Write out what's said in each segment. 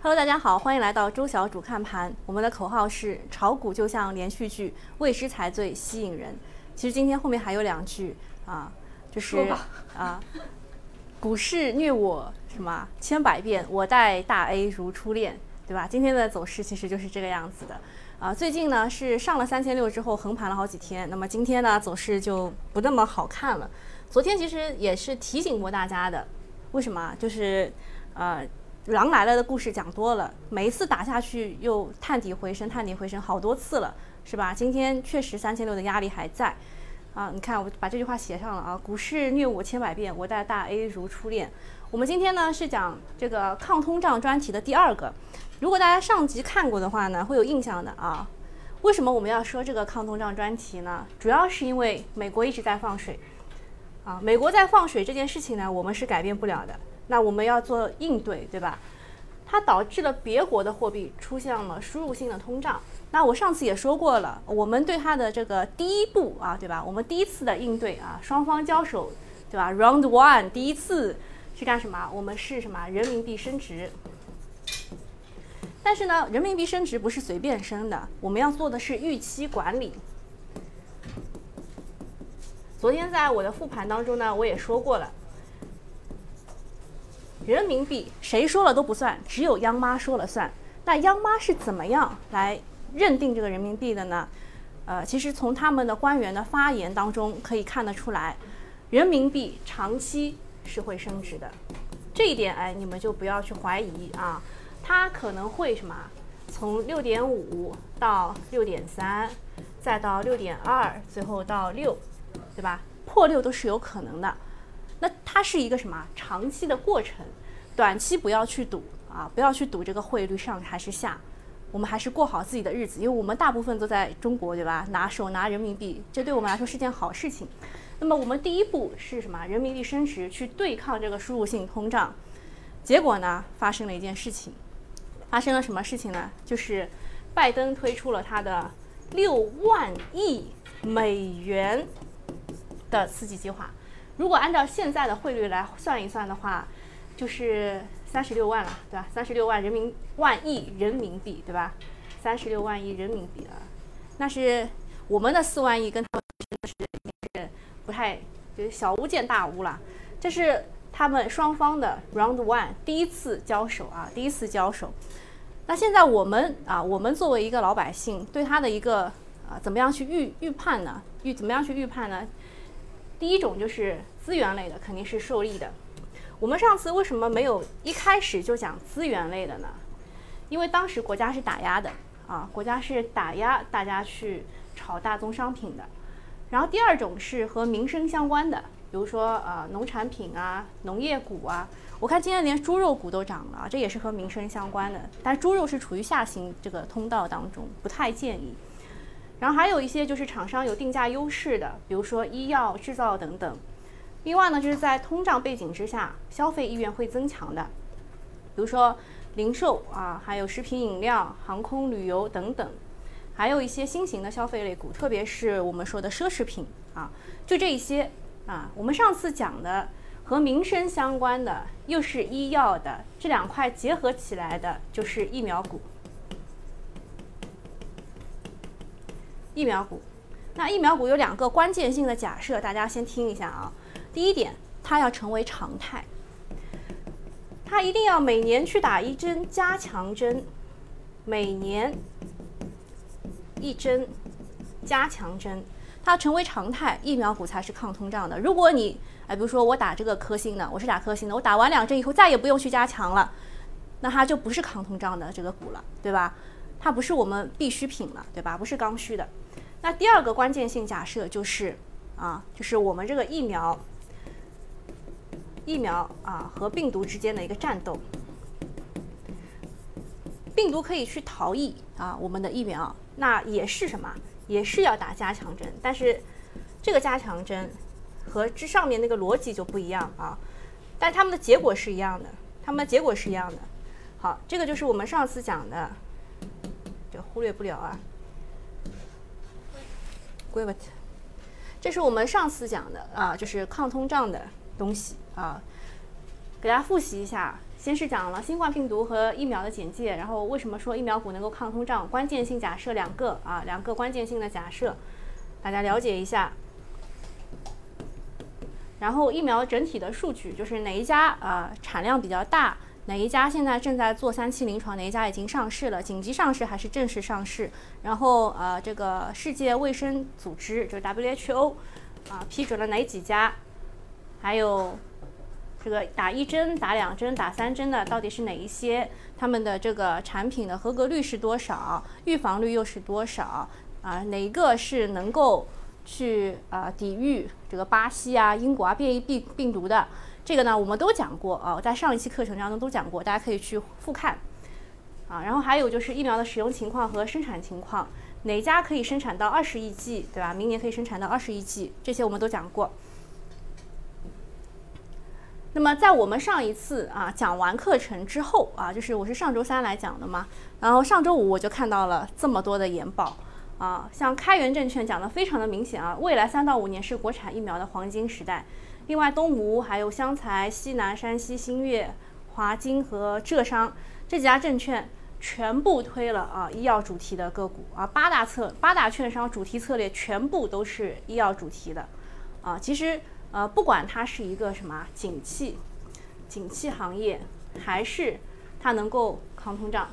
Hello，大家好，欢迎来到周小主看盘。我们的口号是炒股就像连续剧，未知才最吸引人。其实今天后面还有两句啊，就是啊，股市虐我什么千百遍，我待大 A 如初恋，对吧？今天的走势其实就是这个样子的啊。最近呢是上了三千六之后横盘了好几天，那么今天呢走势就不那么好看了。昨天其实也是提醒过大家的，为什么？就是呃。狼来了的故事讲多了，每一次打下去又探底回升，探底回升好多次了，是吧？今天确实三千六的压力还在，啊，你看我把这句话写上了啊，股市虐我千百遍，我待大 A 如初恋。我们今天呢是讲这个抗通胀专题的第二个，如果大家上集看过的话呢，会有印象的啊。为什么我们要说这个抗通胀专题呢？主要是因为美国一直在放水，啊，美国在放水这件事情呢，我们是改变不了的。那我们要做应对，对吧？它导致了别国的货币出现了输入性的通胀。那我上次也说过了，我们对它的这个第一步啊，对吧？我们第一次的应对啊，双方交手，对吧？Round one，第一次是干什么？我们是什么？人民币升值。但是呢，人民币升值不是随便升的，我们要做的是预期管理。昨天在我的复盘当中呢，我也说过了。人民币谁说了都不算，只有央妈说了算。那央妈是怎么样来认定这个人民币的呢？呃，其实从他们的官员的发言当中可以看得出来，人民币长期是会升值的。这一点，哎，你们就不要去怀疑啊。它可能会什么？从六点五到六点三，再到六点二，最后到六，对吧？破六都是有可能的。那它是一个什么长期的过程？短期不要去赌啊，不要去赌这个汇率上还是下，我们还是过好自己的日子，因为我们大部分都在中国，对吧？拿手拿人民币，这对我们来说是件好事情。那么我们第一步是什么？人民币升值去对抗这个输入性通胀。结果呢，发生了一件事情，发生了什么事情呢？就是拜登推出了他的六万亿美元的刺激计划。如果按照现在的汇率来算一算的话，就是三十六万了，对吧？三十六万人民万亿人民币，对吧？三十六万亿人民币啊，那是我们的四万亿，跟他们真的是是不太就是小巫见大巫了。这是他们双方的 round one 第一次交手啊，第一次交手。那现在我们啊，我们作为一个老百姓，对他的一个啊，怎么样去预预判呢？预怎么样去预判呢？第一种就是资源类的，肯定是受益的。我们上次为什么没有一开始就讲资源类的呢？因为当时国家是打压的啊，国家是打压大家去炒大宗商品的。然后第二种是和民生相关的，比如说呃农产品啊、农业股啊。我看今天连猪肉股都涨了，这也是和民生相关的。但猪肉是处于下行这个通道当中，不太建议。然后还有一些就是厂商有定价优势的，比如说医药制造等等。另外呢，就是在通胀背景之下，消费意愿会增强的，比如说零售啊，还有食品饮料、航空旅游等等，还有一些新型的消费类股，特别是我们说的奢侈品啊，就这一些啊。我们上次讲的和民生相关的，又是医药的，这两块结合起来的就是疫苗股。疫苗股，那疫苗股有两个关键性的假设，大家先听一下啊。第一点，它要成为常态，它一定要每年去打一针加强针，每年一针加强针，它成为常态，疫苗股才是抗通胀的。如果你哎，比如说我打这个科兴的，我是打科兴的，我打完两针以后再也不用去加强了，那它就不是抗通胀的这个股了，对吧？它不是我们必需品了，对吧？不是刚需的。那第二个关键性假设就是，啊，就是我们这个疫苗，疫苗啊和病毒之间的一个战斗，病毒可以去逃逸啊，我们的疫苗那也是什么？也是要打加强针，但是这个加强针和之上面那个逻辑就不一样啊，但他们的结果是一样的，他们的结果是一样的。好，这个就是我们上次讲的，这忽略不了啊。这是我们上次讲的啊，就是抗通胀的东西啊，给大家复习一下。先是讲了新冠病毒和疫苗的简介，然后为什么说疫苗股能够抗通胀，关键性假设两个啊，两个关键性的假设，大家了解一下。然后疫苗整体的数据就是哪一家啊产量比较大，哪一家现在正在做三期临床，哪一家已经上市了，紧急上市还是正式上市？然后呃这个世界卫生组织就是 WHO 啊批准了哪几家？还有这个打一针、打两针、打三针的到底是哪一些？他们的这个产品的合格率是多少？预防率又是多少？啊哪一个是能够？去啊，抵御这个巴西啊、英国啊变异病病毒的这个呢，我们都讲过啊，在上一期课程当中都讲过，大家可以去复看啊。然后还有就是疫苗的使用情况和生产情况，哪家可以生产到二十亿剂，对吧？明年可以生产到二十亿剂，这些我们都讲过。那么在我们上一次啊讲完课程之后啊，就是我是上周三来讲的嘛，然后上周五我就看到了这么多的研报。啊，像开源证券讲的非常的明显啊，未来三到五年是国产疫苗的黄金时代。另外，东吴、还有湘财、西南、山西、新月、华金和浙商这几家证券全部推了啊医药主题的个股啊，八大策八大券商主题策略全部都是医药主题的啊。其实呃，不管它是一个什么景气景气行业，还是它能够抗通胀。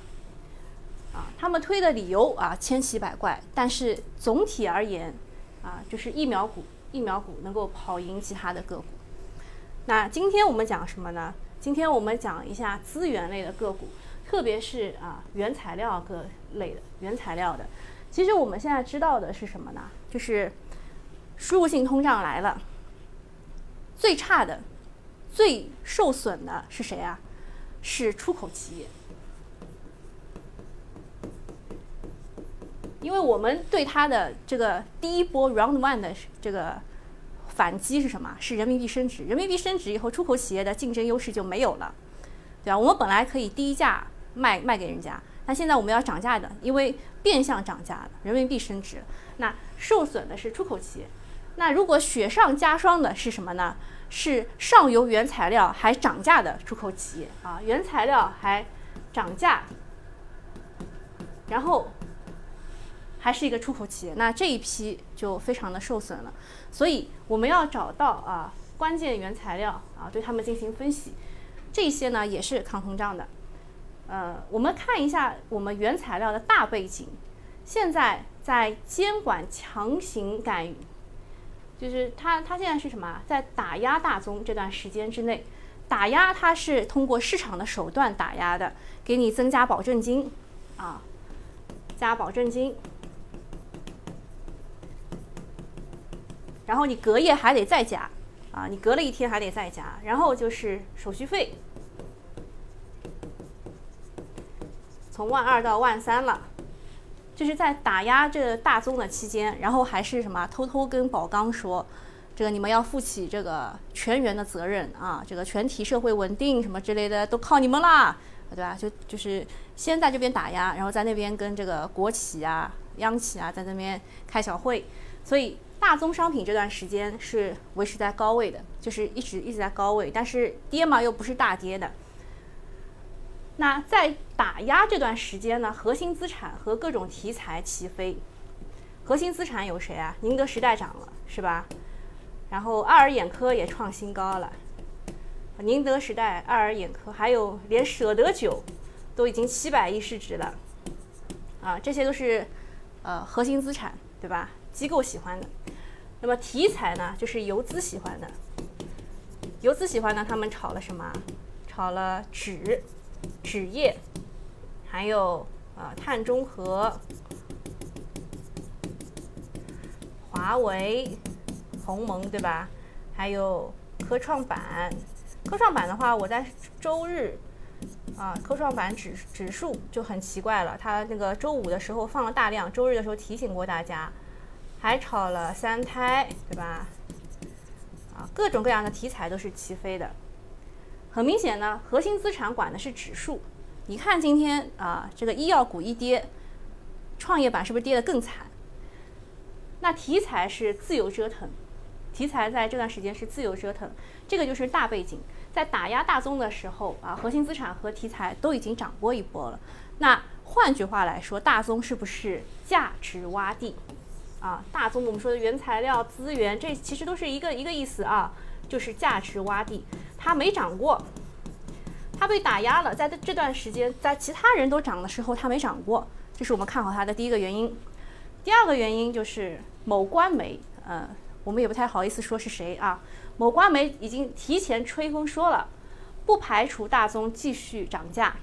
啊，他们推的理由啊千奇百怪，但是总体而言，啊就是疫苗股，疫苗股能够跑赢其他的个股。那今天我们讲什么呢？今天我们讲一下资源类的个股，特别是啊原材料各类的原材料的。其实我们现在知道的是什么呢？就是输入性通胀来了，最差的、最受损的是谁啊？是出口企业。因为我们对它的这个第一波 round one 的这个反击是什么？是人民币升值。人民币升值以后，出口企业的竞争优势就没有了，对吧？我们本来可以低价卖卖给人家，那现在我们要涨价的，因为变相涨价了，人民币升值，那受损的是出口企业。那如果雪上加霜的是什么呢？是上游原材料还涨价的出口企业啊，原材料还涨价，然后。还是一个出口企业，那这一批就非常的受损了。所以我们要找到啊关键原材料啊，对他们进行分析。这些呢也是抗通胀的。呃，我们看一下我们原材料的大背景。现在在监管强行干预，就是它它现在是什么？在打压大宗这段时间之内，打压它是通过市场的手段打压的，给你增加保证金啊，加保证金。然后你隔夜还得再加，啊，你隔了一天还得再加，然后就是手续费，从万二到万三了，就是在打压这大宗的期间，然后还是什么偷偷跟宝钢说，这个你们要负起这个全员的责任啊，这个全体社会稳定什么之类的都靠你们啦，对吧？就就是先在这边打压，然后在那边跟这个国企啊、央企啊在那边开小会，所以。大宗商品这段时间是维持在高位的，就是一直一直在高位，但是跌嘛又不是大跌的。那在打压这段时间呢，核心资产和各种题材齐飞。核心资产有谁啊？宁德时代涨了，是吧？然后爱尔眼科也创新高了。宁德时代、爱尔眼科，还有连舍得酒都已经七百亿市值了，啊，这些都是呃核心资产，对吧？机构喜欢的。那么题材呢，就是游资喜欢的。游资喜欢呢，他们炒了什么？炒了纸、纸业，还有啊碳中和、华为、鸿蒙，对吧？还有科创板。科创板的话，我在周日啊，科创板指指数就很奇怪了，它那个周五的时候放了大量，周日的时候提醒过大家。还炒了三胎，对吧？啊，各种各样的题材都是齐飞的。很明显呢，核心资产管的是指数。你看今天啊，这个医药股一跌，创业板是不是跌得更惨？那题材是自由折腾，题材在这段时间是自由折腾，这个就是大背景。在打压大宗的时候啊，核心资产和题材都已经涨过一波了。那换句话来说，大宗是不是价值洼地？啊，大宗我们说的原材料、资源，这其实都是一个一个意思啊，就是价值洼地，它没涨过。它被打压了，在这段时间，在其他人都涨的时候，它没涨过，这是我们看好它的第一个原因。第二个原因就是某官媒，呃，我们也不太好意思说是谁啊。某官媒已经提前吹风说了，不排除大宗继续涨价。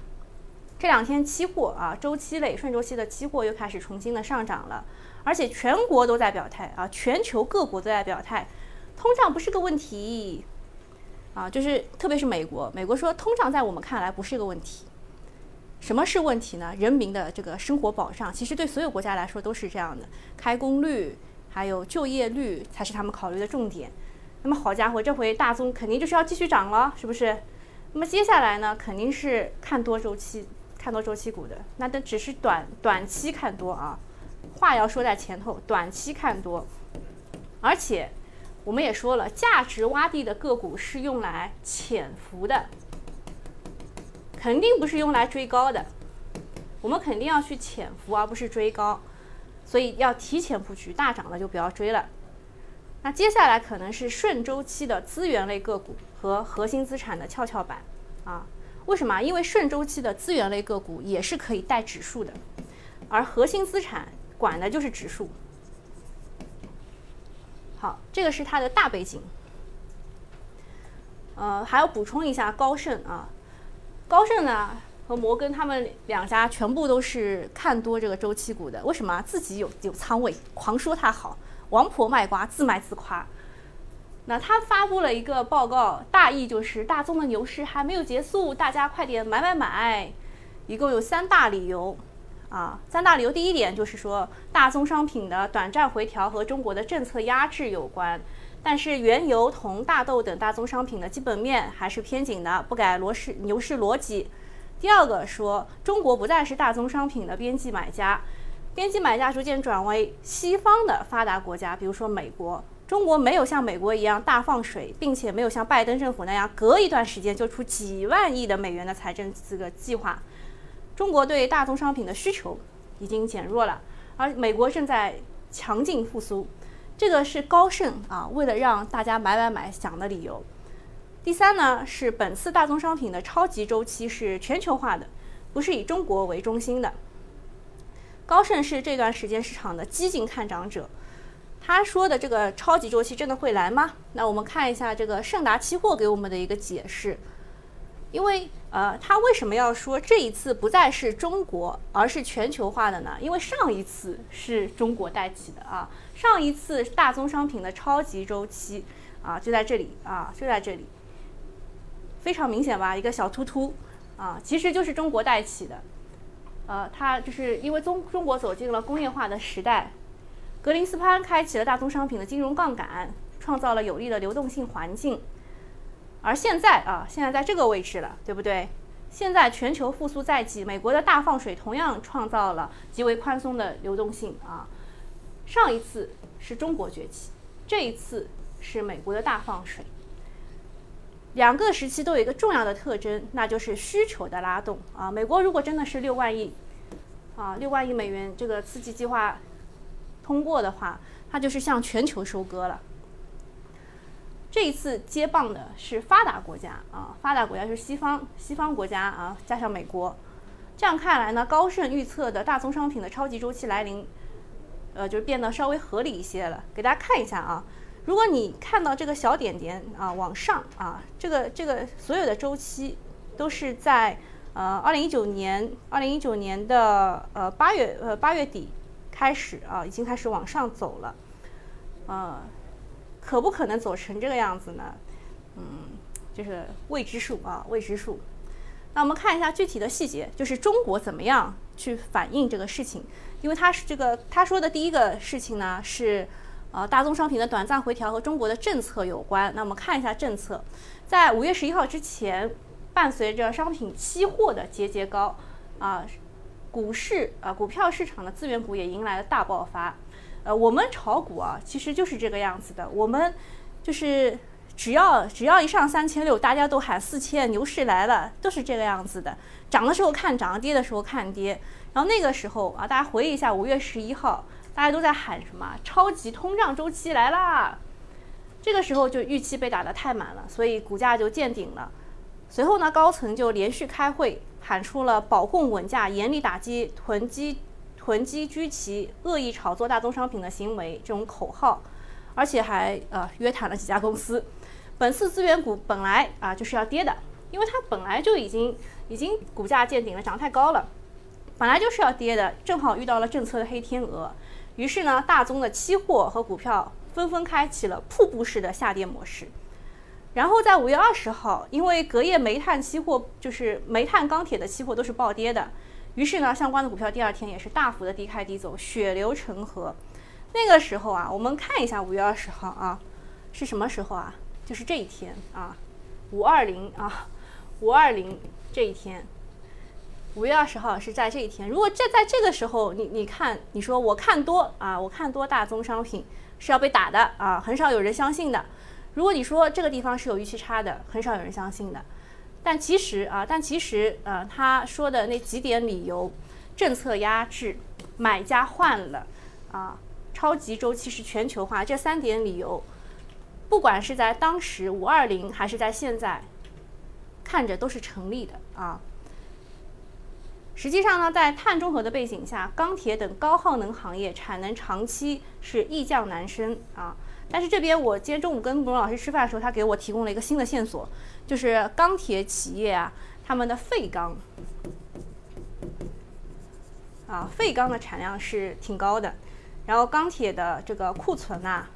这两天期货啊，周期类、顺周期的期货又开始重新的上涨了，而且全国都在表态啊，全球各国都在表态，通胀不是个问题。啊，就是特别是美国，美国说通胀在我们看来不是一个问题。什么是问题呢？人民的这个生活保障，其实对所有国家来说都是这样的，开工率还有就业率才是他们考虑的重点。那么好家伙，这回大宗肯定就是要继续涨了，是不是？那么接下来呢，肯定是看多周期，看多周期股的。那但只是短短期看多啊，话要说在前头，短期看多，而且。我们也说了，价值洼地的个股是用来潜伏的，肯定不是用来追高的。我们肯定要去潜伏，而不是追高，所以要提前布局，大涨了就不要追了。那接下来可能是顺周期的资源类个股和核心资产的跷跷板啊？为什么？因为顺周期的资源类个股也是可以带指数的，而核心资产管的就是指数。好，这个是它的大背景。呃，还要补充一下高盛啊，高盛呢和摩根他们两家全部都是看多这个周期股的。为什么？自己有有仓位，狂说它好，王婆卖瓜，自卖自夸。那他发布了一个报告，大意就是大宗的牛市还没有结束，大家快点买买买。一共有三大理由。啊，三大理由，第一点就是说，大宗商品的短暂回调和中国的政策压制有关，但是原油、铜、大豆等大宗商品的基本面还是偏紧的，不改罗市牛市逻辑。第二个说，中国不再是大宗商品的边际买家，边际买家逐渐转为西方的发达国家，比如说美国。中国没有像美国一样大放水，并且没有像拜登政府那样隔一段时间就出几万亿的美元的财政这个计划。中国对大宗商品的需求已经减弱了，而美国正在强劲复苏，这个是高盛啊为了让大家买买买想的理由。第三呢是本次大宗商品的超级周期是全球化的，不是以中国为中心的。高盛是这段时间市场的激进看涨者，他说的这个超级周期真的会来吗？那我们看一下这个盛达期货给我们的一个解释。因为呃，他为什么要说这一次不再是中国，而是全球化的呢？因为上一次是中国带起的啊，上一次大宗商品的超级周期啊，就在这里啊，就在这里，非常明显吧？一个小突突啊，其实就是中国带起的。呃，它就是因为中中国走进了工业化的时代，格林斯潘开启了大宗商品的金融杠杆，创造了有利的流动性环境。而现在啊，现在在这个位置了，对不对？现在全球复苏在即，美国的大放水同样创造了极为宽松的流动性啊。上一次是中国崛起，这一次是美国的大放水。两个时期都有一个重要的特征，那就是需求的拉动啊。美国如果真的是六万亿啊，六万亿美元这个刺激计划通过的话，它就是向全球收割了。这一次接棒的是发达国家啊，发达国家是西方西方国家啊，加上美国。这样看来呢，高盛预测的大宗商品的超级周期来临，呃，就变得稍微合理一些了。给大家看一下啊，如果你看到这个小点点啊往上啊，这个这个所有的周期都是在呃二零一九年二零一九年的呃八月呃八月底开始啊，已经开始往上走了，呃。可不可能走成这个样子呢？嗯，就是未知数啊，未知数。那我们看一下具体的细节，就是中国怎么样去反映这个事情？因为他是这个他说的第一个事情呢，是呃大宗商品的短暂回调和中国的政策有关。那我们看一下政策，在五月十一号之前，伴随着商品期货的节节高啊，股市啊股票市场的资源股也迎来了大爆发。呃，我们炒股啊，其实就是这个样子的。我们就是只要只要一上三千六，大家都喊四千，牛市来了，都是这个样子的。涨的时候看涨，跌的时候看跌。然后那个时候啊，大家回忆一下，五月十一号，大家都在喊什么？超级通胀周期来啦！这个时候就预期被打得太满了，所以股价就见顶了。随后呢，高层就连续开会，喊出了保供稳价、严厉打击囤积、囤积居奇、恶意炒作大宗商品的行为这种口号，而且还呃约谈了几家公司。本次资源股本来啊就是要跌的，因为它本来就已经已经股价见顶了，涨太高了，本来就是要跌的，正好遇到了政策的黑天鹅，于是呢，大宗的期货和股票纷纷开启了瀑布式的下跌模式。然后在五月二十号，因为隔夜煤炭期货就是煤炭、钢铁的期货都是暴跌的，于是呢，相关的股票第二天也是大幅的低开低走，血流成河。那个时候啊，我们看一下五月二十号啊，是什么时候啊？就是这一天啊，五二零啊，五二零这一天，五月二十号是在这一天。如果这在这个时候，你你看，你说我看多啊，我看多大宗商品是要被打的啊，很少有人相信的。如果你说这个地方是有预期差的，很少有人相信的。但其实啊，但其实呃，他说的那几点理由，政策压制，买家换了啊，超级周期是全球化，这三点理由。不管是在当时五二零，还是在现在，看着都是成立的啊。实际上呢，在碳中和的背景下，钢铁等高耗能行业产能长期是易降难升啊。但是这边我今天中午跟慕容老师吃饭的时候，他给我提供了一个新的线索，就是钢铁企业啊，他们的废钢啊，废钢的产量是挺高的，然后钢铁的这个库存啊，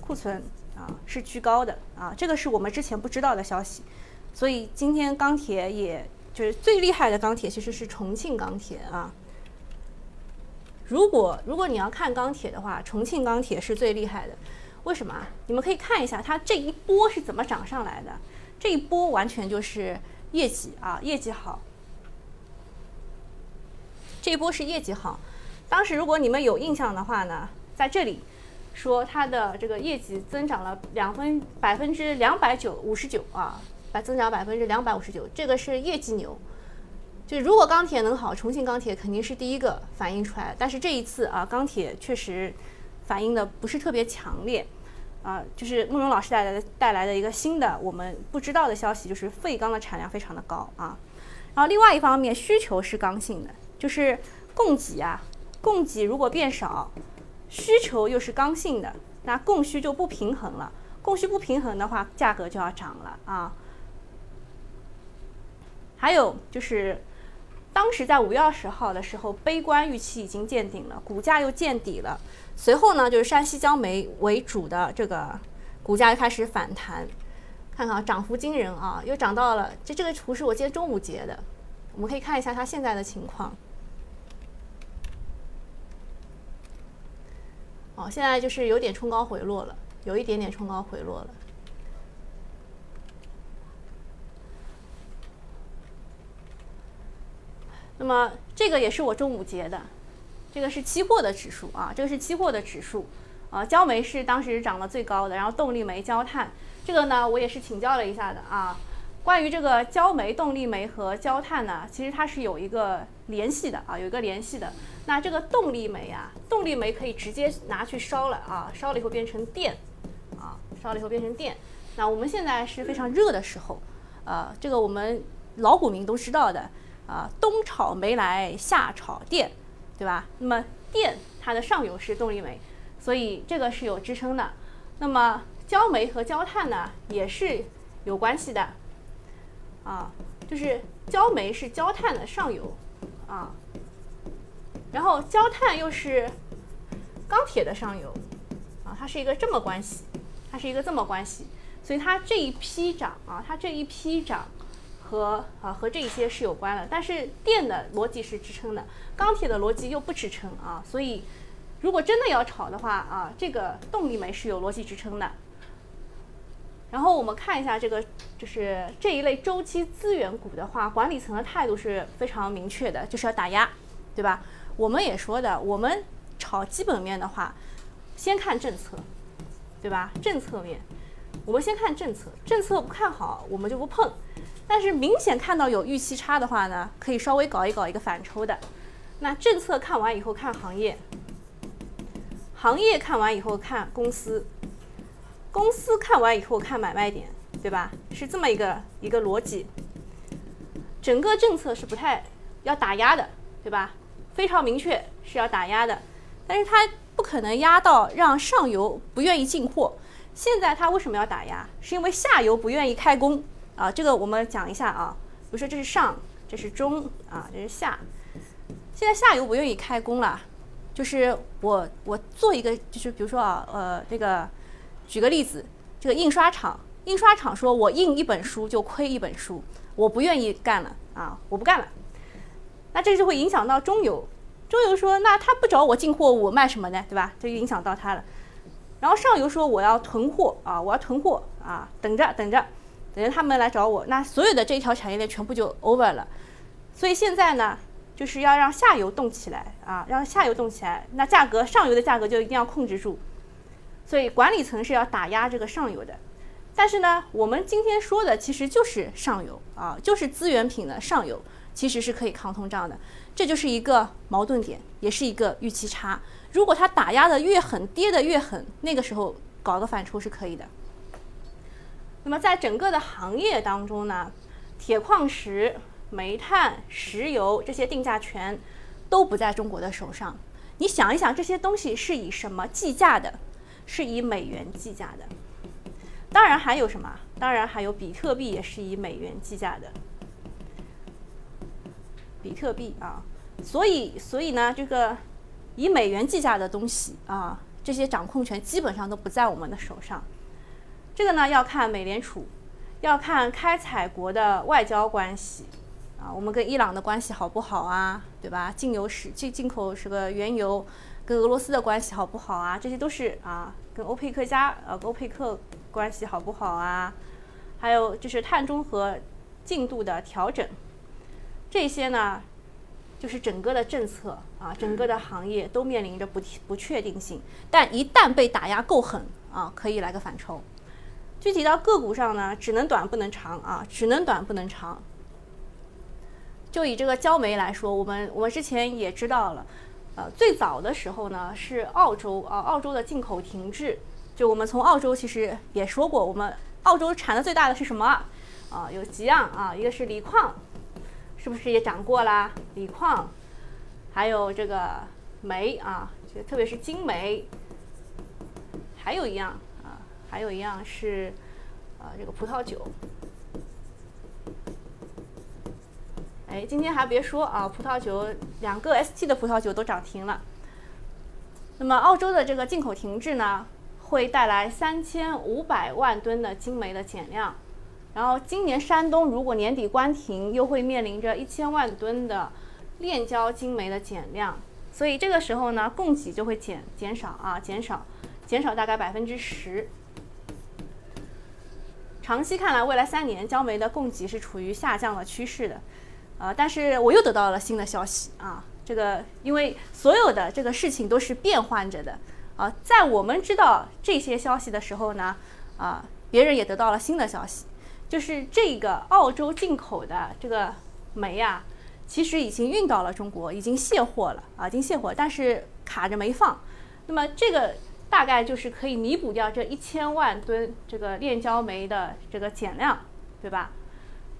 库存。啊，是居高的啊，这个是我们之前不知道的消息，所以今天钢铁也就是最厉害的钢铁其实是重庆钢铁啊。如果如果你要看钢铁的话，重庆钢铁是最厉害的，为什么？你们可以看一下它这一波是怎么涨上来的，这一波完全就是业绩啊，业绩好，这一波是业绩好。当时如果你们有印象的话呢，在这里。说它的这个业绩增长了两分百分之两百九五十九啊，百增长百分之两百五十九，这个是业绩牛。就如果钢铁能好，重庆钢铁肯定是第一个反映出来。但是这一次啊，钢铁确实反映的不是特别强烈啊。就是慕容老师带来的带来的一个新的我们不知道的消息，就是废钢的产量非常的高啊。然后另外一方面，需求是刚性的，就是供给啊，供给如果变少。需求又是刚性的，那供需就不平衡了。供需不平衡的话，价格就要涨了啊。还有就是，当时在五月二十号的时候，悲观预期已经见顶了，股价又见底了。随后呢，就是山西焦煤为主的这个股价又开始反弹，看看啊涨幅惊人啊，又涨到了。这这个图是我今天中午截的，我们可以看一下它现在的情况。哦，现在就是有点冲高回落了，有一点点冲高回落了。那么这个也是我中午截的，这个是期货的指数啊，这个是期货的指数啊。焦煤是当时涨得最高的，然后动力煤、焦炭，这个呢我也是请教了一下的啊。关于这个焦煤、动力煤和焦炭呢，其实它是有一个联系的啊，有一个联系的。那这个动力煤啊，动力煤可以直接拿去烧了啊，烧了以后变成电，啊，烧了以后变成电。那我们现在是非常热的时候，呃，这个我们老股民都知道的啊，冬炒煤来夏炒电，对吧？那么电它的上游是动力煤，所以这个是有支撑的。那么焦煤和焦炭呢，也是有关系的。啊，就是焦煤是焦炭的上游，啊，然后焦炭又是钢铁的上游，啊，它是一个这么关系，它是一个这么关系，所以它这一批涨啊，它这一批涨和啊和这一些是有关的，但是电的逻辑是支撑的，钢铁的逻辑又不支撑啊，所以如果真的要炒的话啊，这个动力煤是有逻辑支撑的。然后我们看一下这个，就是这一类周期资源股的话，管理层的态度是非常明确的，就是要打压，对吧？我们也说的，我们炒基本面的话，先看政策，对吧？政策面，我们先看政策，政策不看好我们就不碰。但是明显看到有预期差的话呢，可以稍微搞一搞一个反抽的。那政策看完以后看行业，行业看完以后看公司，公司看完以后看买卖点，对吧？是这么一个一个逻辑。整个政策是不太要打压的，对吧？非常明确是要打压的，但是它不可能压到让上游不愿意进货。现在它为什么要打压？是因为下游不愿意开工啊。这个我们讲一下啊。比如说这是上，这是中啊，这是下。现在下游不愿意开工了，就是我我做一个，就是比如说啊，呃，这个举个例子，这个印刷厂，印刷厂说我印一本书就亏一本书。我不愿意干了啊！我不干了，那这就会影响到中游。中游说，那他不找我进货，我卖什么呢？对吧？这就影响到他了。然后上游说，我要囤货啊，我要囤货啊，等着等着，等着他们来找我。那所有的这一条产业链全部就 over 了。所以现在呢，就是要让下游动起来啊，让下游动起来。那价格上游的价格就一定要控制住。所以管理层是要打压这个上游的。但是呢，我们今天说的其实就是上游啊，就是资源品的上游，其实是可以抗通胀的，这就是一个矛盾点，也是一个预期差。如果它打压的越狠，跌的越狠，那个时候搞个反抽是可以的。那么在整个的行业当中呢，铁矿石、煤炭、石油这些定价权都不在中国的手上。你想一想，这些东西是以什么计价的？是以美元计价的。当然还有什么？当然还有比特币也是以美元计价的。比特币啊，所以所以呢，这个以美元计价的东西啊，这些掌控权基本上都不在我们的手上。这个呢要看美联储，要看开采国的外交关系啊，我们跟伊朗的关系好不好啊？对吧？进油是进进口是个原油，跟俄罗斯的关系好不好啊？这些都是啊，跟欧佩克加呃欧佩克。关系好不好啊？还有就是碳中和进度的调整，这些呢，就是整个的政策啊，整个的行业都面临着不不确定性。但一旦被打压够狠啊，可以来个反抽。具体到个股上呢，只能短不能长啊，只能短不能长。就以这个焦煤来说，我们我们之前也知道了，呃，最早的时候呢是澳洲啊，澳洲的进口停滞。就我们从澳洲其实也说过，我们澳洲产的最大的是什么？啊，有几样啊，一个是锂矿，是不是也讲过啦？锂矿，还有这个煤啊，就特别是金煤，还有一样，还有一样是啊，这个葡萄酒。哎，今天还别说啊，葡萄酒两个 ST 的葡萄酒都涨停了。那么澳洲的这个进口停滞呢？会带来三千五百万吨的精煤的减量，然后今年山东如果年底关停，又会面临着一千万吨的炼焦精煤的减量，所以这个时候呢，供给就会减减少啊，减少，减少大概百分之十。长期看来，未来三年焦煤的供给是处于下降的趋势的，呃，但是我又得到了新的消息啊，这个因为所有的这个事情都是变换着的。啊，在我们知道这些消息的时候呢，啊，别人也得到了新的消息，就是这个澳洲进口的这个煤呀，其实已经运到了中国，已经卸货了啊，已经卸货，但是卡着没放。那么这个大概就是可以弥补掉这一千万吨这个炼焦煤的这个减量，对吧？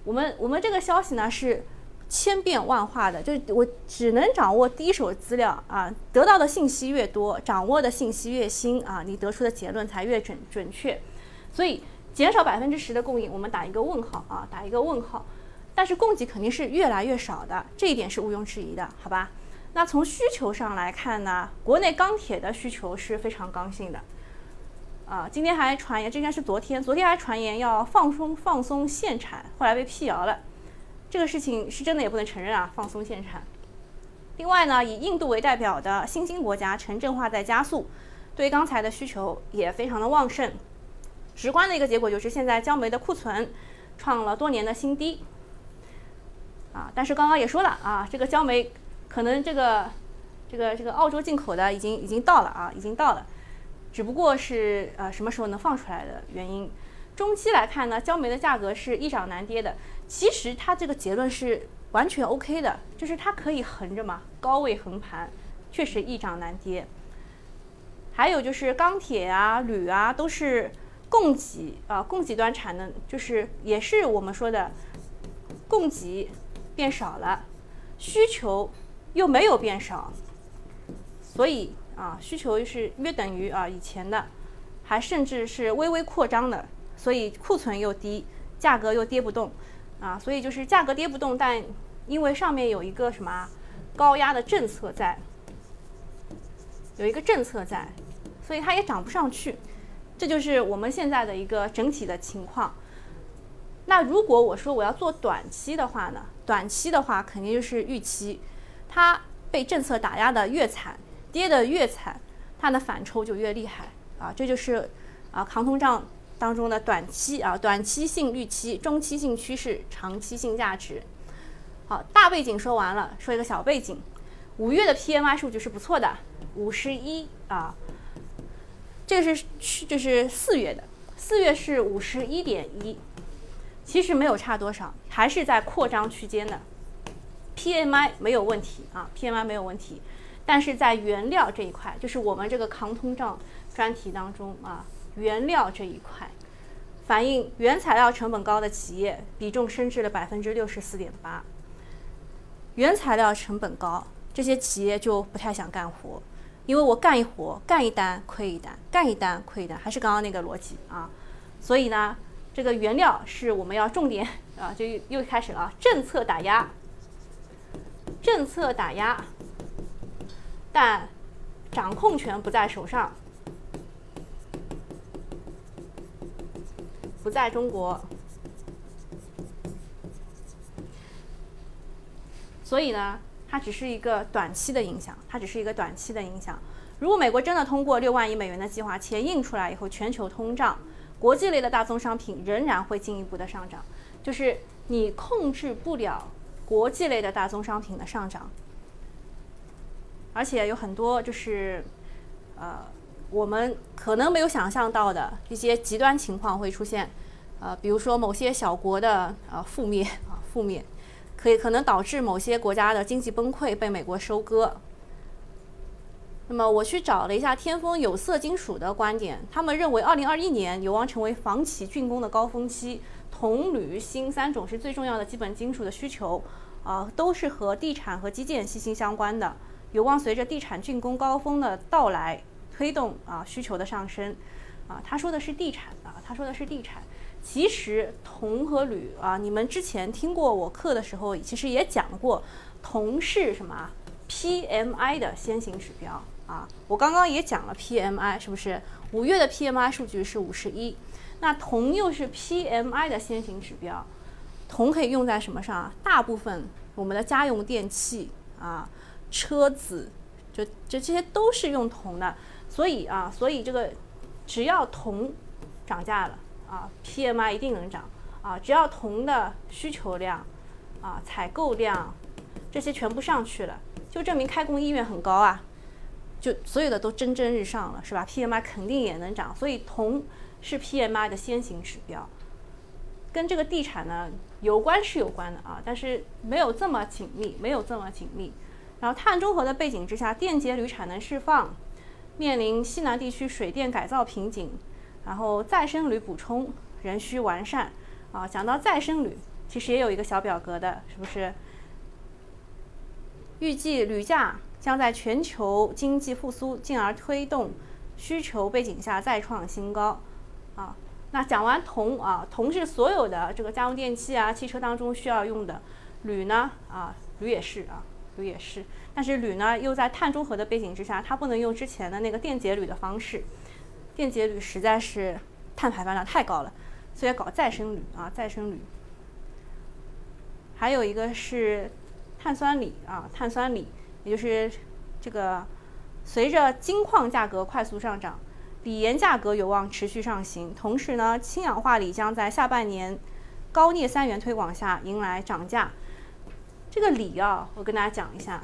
我们我们这个消息呢是。千变万化的，就是我只能掌握第一手资料啊，得到的信息越多，掌握的信息越新啊，你得出的结论才越准准确。所以减少百分之十的供应，我们打一个问号啊，打一个问号。但是供给肯定是越来越少的，这一点是毋庸置疑的，好吧？那从需求上来看呢，国内钢铁的需求是非常刚性的啊。今天还传言，这应该是昨天，昨天还传言要放松放松限产，后来被辟谣了。这个事情是真的也不能承认啊，放松限产。另外呢，以印度为代表的新兴国家城镇化在加速，对钢材的需求也非常的旺盛。直观的一个结果就是现在焦煤的库存创了多年的新低。啊，但是刚刚也说了啊，这个焦煤可能这个这个这个澳洲进口的已经已经到了啊，已经到了，只不过是呃什么时候能放出来的原因。中期来看呢，焦煤的价格是易涨难跌的。其实它这个结论是完全 OK 的，就是它可以横着嘛，高位横盘，确实易涨难跌。还有就是钢铁啊、铝啊，都是供给啊，供给端产能就是也是我们说的供给变少了，需求又没有变少，所以啊，需求是约等于啊以前的，还甚至是微微扩张的。所以库存又低，价格又跌不动，啊，所以就是价格跌不动，但因为上面有一个什么高压的政策在，有一个政策在，所以它也涨不上去，这就是我们现在的一个整体的情况。那如果我说我要做短期的话呢？短期的话肯定就是预期，它被政策打压的越惨，跌的越惨，它的反抽就越厉害啊，这就是啊抗通胀。当中的短期啊，短期性预期、中期性趋势、长期性价值。好，大背景说完了，说一个小背景。五月的 PMI 数据是不错的，五十一啊，这个是去就是四月的，四月是五十一点一，其实没有差多少，还是在扩张区间的。PMI 没有问题啊，PMI 没有问题，但是在原料这一块，就是我们这个抗通胀专题当中啊。原料这一块，反映原材料成本高的企业比重升至了百分之六十四点八。原材料成本高，这些企业就不太想干活，因为我干一活干一单亏一单，干一单亏一单，还是刚刚那个逻辑啊。所以呢，这个原料是我们要重点啊，就又开始了政策打压，政策打压，但掌控权不在手上。不在中国，所以呢，它只是一个短期的影响，它只是一个短期的影响。如果美国真的通过六万亿美元的计划，钱印出来以后，全球通胀，国际类的大宗商品仍然会进一步的上涨，就是你控制不了国际类的大宗商品的上涨，而且有很多就是，呃。我们可能没有想象到的一些极端情况会出现，呃，比如说某些小国的呃覆灭 啊覆灭，可以可能导致某些国家的经济崩溃，被美国收割。那么我去找了一下天风有色金属的观点，他们认为2021年有望成为房企竣工的高峰期，铜、铝、锌三种是最重要的基本金属的需求，啊，都是和地产和基建息息相关的，有望随着地产竣工高峰的到来。推动啊需求的上升，啊，他说的是地产啊，他说的是地产。其实铜和铝啊，你们之前听过我课的时候，其实也讲过，铜是什么？PMI 的先行指标啊。我刚刚也讲了 PMI 是不是？五月的 PMI 数据是五十一，那铜又是 PMI 的先行指标。铜可以用在什么上啊？大部分我们的家用电器啊，车子，就就这些都是用铜的。所以啊，所以这个只要铜涨价了啊，PMI 一定能涨啊。只要铜的需求量啊、采购量这些全部上去了，就证明开工意愿很高啊，就所有的都蒸蒸日上了，是吧？PMI 肯定也能涨。所以铜是 PMI 的先行指标，跟这个地产呢有关是有关的啊，但是没有这么紧密，没有这么紧密。然后碳中和的背景之下，电解铝产能释放。面临西南地区水电改造瓶颈，然后再生铝补充仍需完善。啊，讲到再生铝，其实也有一个小表格的，是不是？预计铝价将在全球经济复苏，进而推动需求背景下再创新高。啊，那讲完铜啊，铜是所有的这个家用电器啊、汽车当中需要用的，铝呢啊，铝也是啊。铝也是，但是铝呢又在碳中和的背景之下，它不能用之前的那个电解铝的方式，电解铝实在是碳排放量太高了，所以搞再生铝啊，再生铝。还有一个是碳酸锂啊，碳酸锂，也就是这个随着金矿价格快速上涨，锂盐价格有望持续上行，同时呢，氢氧化锂将在下半年高镍三元推广下迎来涨价。这个锂啊，我跟大家讲一下，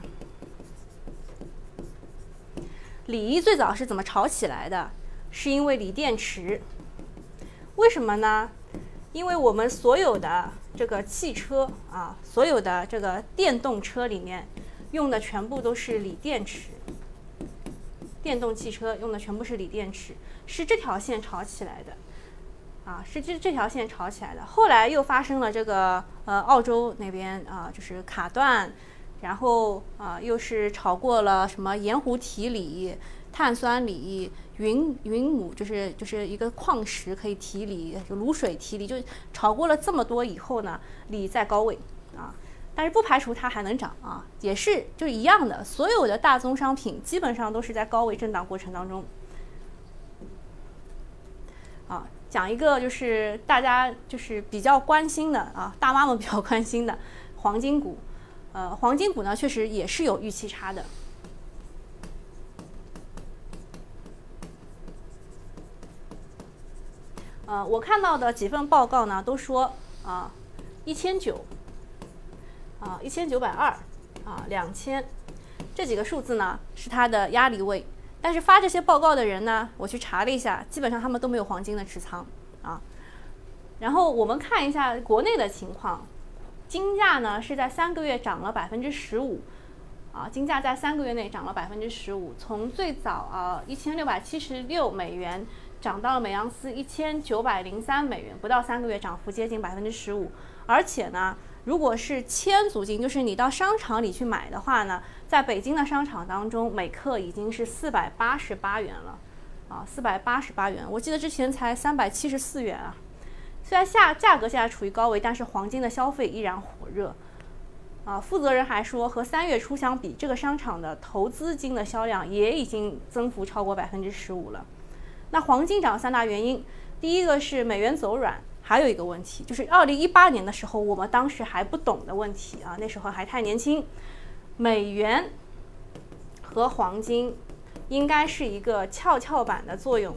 锂最早是怎么炒起来的？是因为锂电池。为什么呢？因为我们所有的这个汽车啊，所有的这个电动车里面用的全部都是锂电池。电动汽车用的全部是锂电池，是这条线炒起来的，啊，是这这条线炒起来的。后来又发生了这个呃，澳洲那边啊，就是卡断，然后啊，又是炒过了什么盐湖提锂、碳酸锂、云云母，就是就是一个矿石可以提锂，就卤水提锂，就炒过了这么多以后呢，锂在高位啊。但是不排除它还能涨啊，也是就是一样的，所有的大宗商品基本上都是在高位震荡过程当中。啊，讲一个就是大家就是比较关心的啊，大妈们比较关心的黄金股，呃，黄金股呢确实也是有预期差的。呃，我看到的几份报告呢都说啊，一千九。啊，一千九百二，啊，两千，这几个数字呢是它的压力位。但是发这些报告的人呢，我去查了一下，基本上他们都没有黄金的持仓啊。然后我们看一下国内的情况，金价呢是在三个月涨了百分之十五，啊，金价在三个月内涨了百分之十五，从最早啊一千六百七十六美元涨到了每盎司一千九百零三美元，不到三个月涨幅接近百分之十五，而且呢。如果是千足金，就是你到商场里去买的话呢，在北京的商场当中，每克已经是四百八十八元了，啊，四百八十八元。我记得之前才三百七十四元啊。虽然下价格现在处于高位，但是黄金的消费依然火热。啊，负责人还说，和三月初相比，这个商场的投资金的销量也已经增幅超过百分之十五了。那黄金涨三大原因，第一个是美元走软。还有一个问题，就是二零一八年的时候，我们当时还不懂的问题啊，那时候还太年轻。美元和黄金应该是一个跷跷板的作用，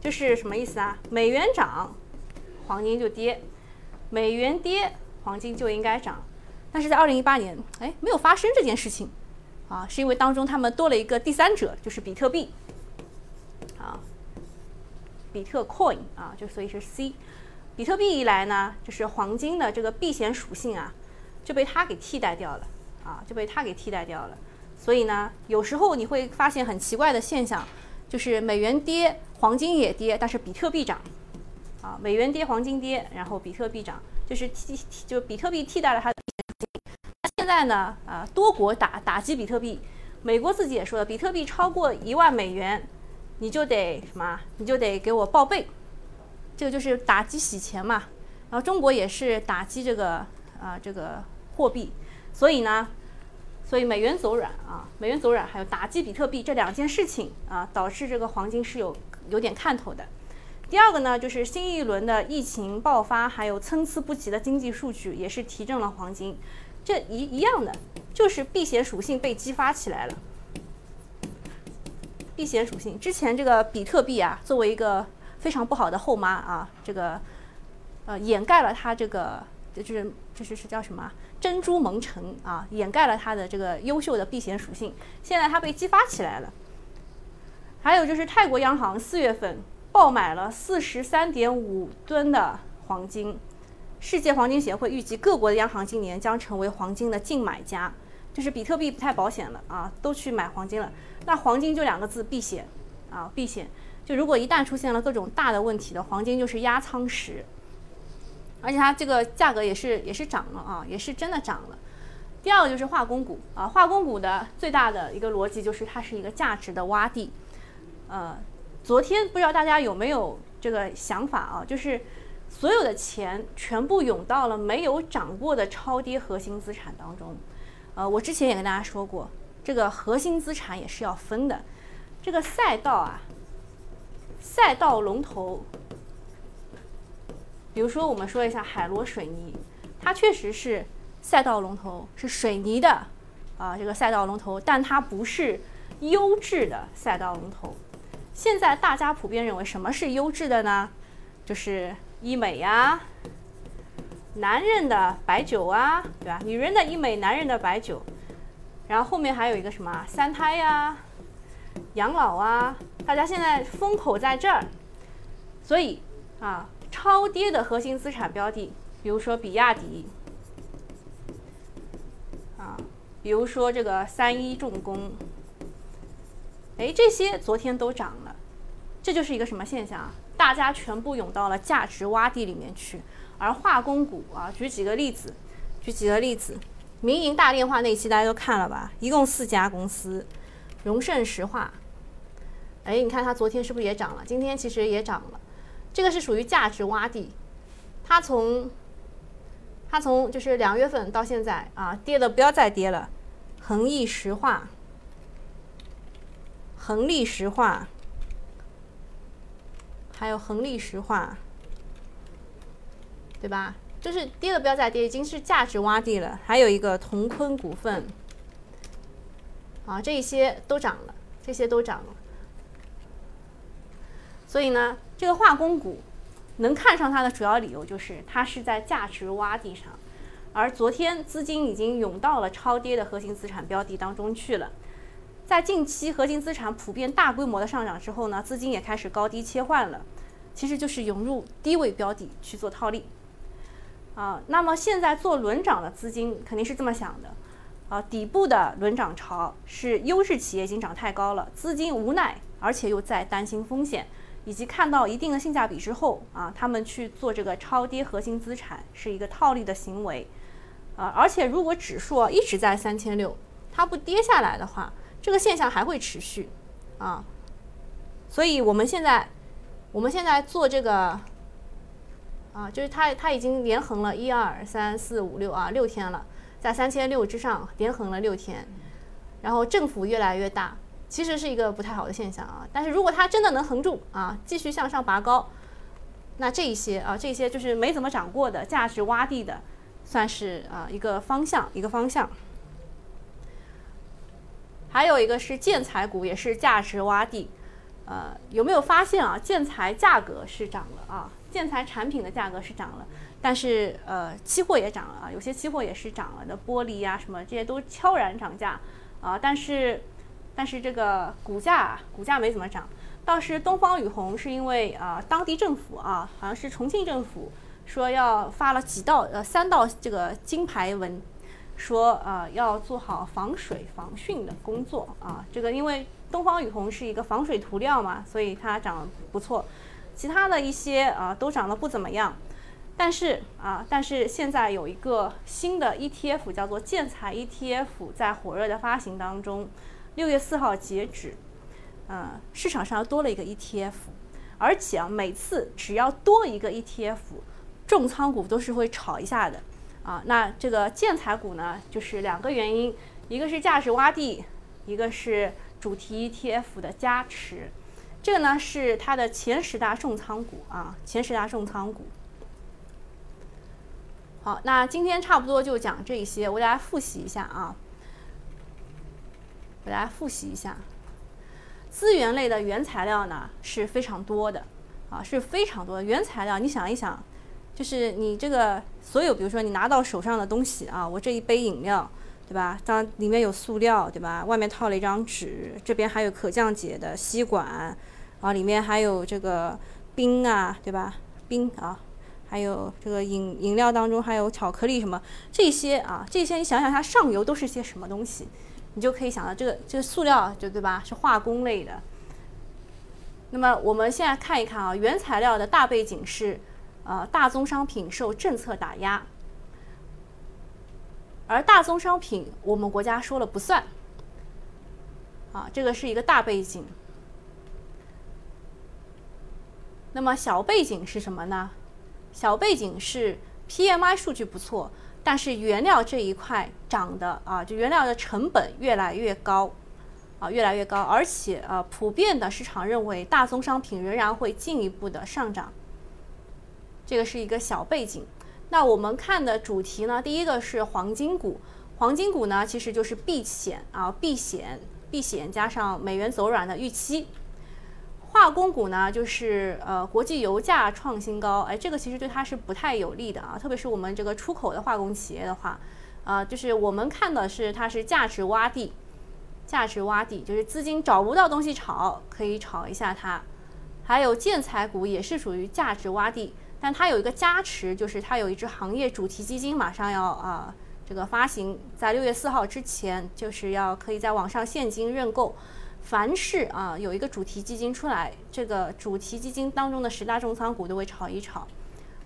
就是什么意思啊？美元涨，黄金就跌；美元跌，黄金就应该涨。但是在二零一八年，哎，没有发生这件事情啊，是因为当中他们多了一个第三者，就是比特币啊。比特 coin 啊，就所以是 C，比特币一来呢，就是黄金的这个避险属性啊，就被它给替代掉了啊，就被它给替代掉了。所以呢，有时候你会发现很奇怪的现象，就是美元跌，黄金也跌，但是比特币涨啊，美元跌，黄金跌，然后比特币涨，就是替替就比特币替代了它的。那现在呢，啊，多国打打击比特币，美国自己也说了，比特币超过一万美元。你就得什么？你就得给我报备，这个就是打击洗钱嘛。然后中国也是打击这个啊这个货币，所以呢，所以美元走软啊，美元走软，还有打击比特币这两件事情啊，导致这个黄金是有有点看头的。第二个呢，就是新一轮的疫情爆发，还有参差不齐的经济数据，也是提振了黄金。这一一样的，就是避险属性被激发起来了。避险属性，之前这个比特币啊，作为一个非常不好的后妈啊，这个呃掩盖了它这个就是就是是叫什么珍珠蒙尘啊，掩盖了它的这个优秀的避险属性。现在它被激发起来了。还有就是泰国央行四月份爆买了四十三点五吨的黄金，世界黄金协会预计各国的央行今年将成为黄金的净买家。就是比特币不太保险了啊，都去买黄金了。那黄金就两个字，避险啊，避险。就如果一旦出现了各种大的问题的，黄金就是压舱石。而且它这个价格也是也是涨了啊，也是真的涨了。第二个就是化工股啊，化工股的最大的一个逻辑就是它是一个价值的洼地。呃，昨天不知道大家有没有这个想法啊，就是所有的钱全部涌到了没有涨过的超跌核心资产当中。呃，我之前也跟大家说过，这个核心资产也是要分的。这个赛道啊，赛道龙头，比如说我们说一下海螺水泥，它确实是赛道龙头，是水泥的啊，这个赛道龙头，但它不是优质的赛道龙头。现在大家普遍认为什么是优质的呢？就是医美呀。男人的白酒啊，对吧？女人的医美，男人的白酒，然后后面还有一个什么三胎呀、养老啊，大家现在风口在这儿。所以啊，超跌的核心资产标的，比如说比亚迪，啊，比如说这个三一重工，哎，这些昨天都涨了，这就是一个什么现象啊？大家全部涌到了价值洼地里面去，而化工股啊，举几个例子，举几个例子，民营大电化那期大家都看了吧？一共四家公司，荣盛石化，哎，你看它昨天是不是也涨了？今天其实也涨了，这个是属于价值洼地，它从它从就是两月份到现在啊，跌的不要再跌了，恒益石化，恒力石化。还有恒力石化，对吧？就是跌的不要再跌，已经是价值洼地了。还有一个同坤股份，啊，这些都涨了，这些都涨了。所以呢，这个化工股能看上它的主要理由就是它是在价值洼地上，而昨天资金已经涌到了超跌的核心资产标的当中去了。在近期核心资产普遍大规模的上涨之后呢，资金也开始高低切换了，其实就是涌入低位标的去做套利，啊，那么现在做轮涨的资金肯定是这么想的，啊，底部的轮涨潮是优质企业已经涨太高了，资金无奈，而且又在担心风险，以及看到一定的性价比之后，啊，他们去做这个超跌核心资产是一个套利的行为，啊，而且如果指数一直在三千六，它不跌下来的话。这个现象还会持续，啊，所以我们现在，我们现在做这个，啊，就是它它已经连横了一二三四五六啊六天了，在三千六之上连横了六天，然后振幅越来越大，其实是一个不太好的现象啊。但是如果它真的能横住啊，继续向上拔高，那这一些啊这些就是没怎么涨过的价值洼地的，算是啊一个方向一个方向。还有一个是建材股，也是价值洼地，呃，有没有发现啊？建材价格是涨了啊，建材产品的价格是涨了，但是呃，期货也涨了啊，有些期货也是涨了的，玻璃呀什么这些都悄然涨价啊，但是但是这个股价股价没怎么涨，倒是东方雨虹是因为啊，当地政府啊，好像是重庆政府说要发了几道呃三道这个金牌文。说啊，要做好防水防汛的工作啊。这个因为东方雨虹是一个防水涂料嘛，所以它涨得不错。其他的一些啊都涨得不怎么样。但是啊，但是现在有一个新的 ETF 叫做建材 ETF，在火热的发行当中。六月四号截止，呃，市场上多了一个 ETF，而且啊，每次只要多一个 ETF，重仓股都是会炒一下的。啊，那这个建材股呢，就是两个原因，一个是价值洼地，一个是主题 ETF 的加持。这个呢是它的前十大重仓股啊，前十大重仓股。好，那今天差不多就讲这些，我给大家复习一下啊，给大家复习一下，资源类的原材料呢是非常多的啊，是非常多的原材料，你想一想。就是你这个所有，比如说你拿到手上的东西啊，我这一杯饮料，对吧？当里面有塑料，对吧？外面套了一张纸，这边还有可降解的吸管，啊，里面还有这个冰啊，对吧？冰啊，还有这个饮饮料当中还有巧克力什么这些啊，这些你想想它上游都是些什么东西，你就可以想到这个这个塑料就对吧？是化工类的。那么我们现在看一看啊，原材料的大背景是。呃，大宗商品受政策打压，而大宗商品我们国家说了不算，啊，这个是一个大背景。那么小背景是什么呢？小背景是 PMI 数据不错，但是原料这一块涨的啊，就原料的成本越来越高，啊，越来越高，而且啊，普遍的市场认为大宗商品仍然会进一步的上涨。这个是一个小背景，那我们看的主题呢？第一个是黄金股，黄金股呢其实就是避险啊，避险避险加上美元走软的预期。化工股呢就是呃国际油价创新高，哎，这个其实对它是不太有利的啊，特别是我们这个出口的化工企业的话，啊，就是我们看的是它是价值洼地，价值洼地就是资金找不到东西炒，可以炒一下它。还有建材股也是属于价值洼地，但它有一个加持，就是它有一只行业主题基金马上要啊这个发行，在六月四号之前，就是要可以在网上现金认购。凡是啊有一个主题基金出来，这个主题基金当中的十大重仓股都会炒一炒。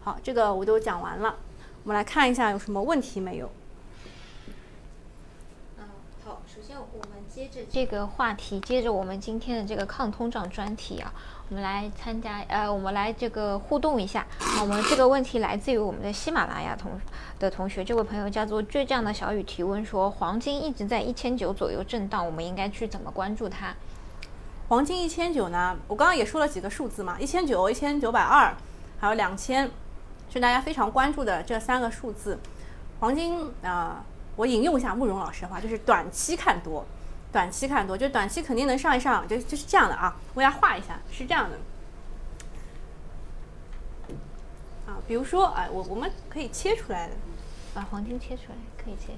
好，这个我都讲完了，我们来看一下有什么问题没有。嗯，好，首先我们接着这个话题，接着我们今天的这个抗通胀专题啊，我们来参加呃，我们来这个互动一下。我们这个问题来自于我们的喜马拉雅同的同学，这位朋友叫做倔强的小雨提问说，黄金一直在一千九左右震荡，我们应该去怎么关注它？黄金一千九呢？我刚刚也说了几个数字嘛，一千九、一千九百二，还有两千，是大家非常关注的这三个数字。黄金啊、我引用一下慕容老师的话，就是短期看多，短期看多，就短期肯定能上一上，就就是这样的啊。我给大家画一下，是这样的。啊，比如说，哎，我我们可以切出来的。把黄金切出来，可以切。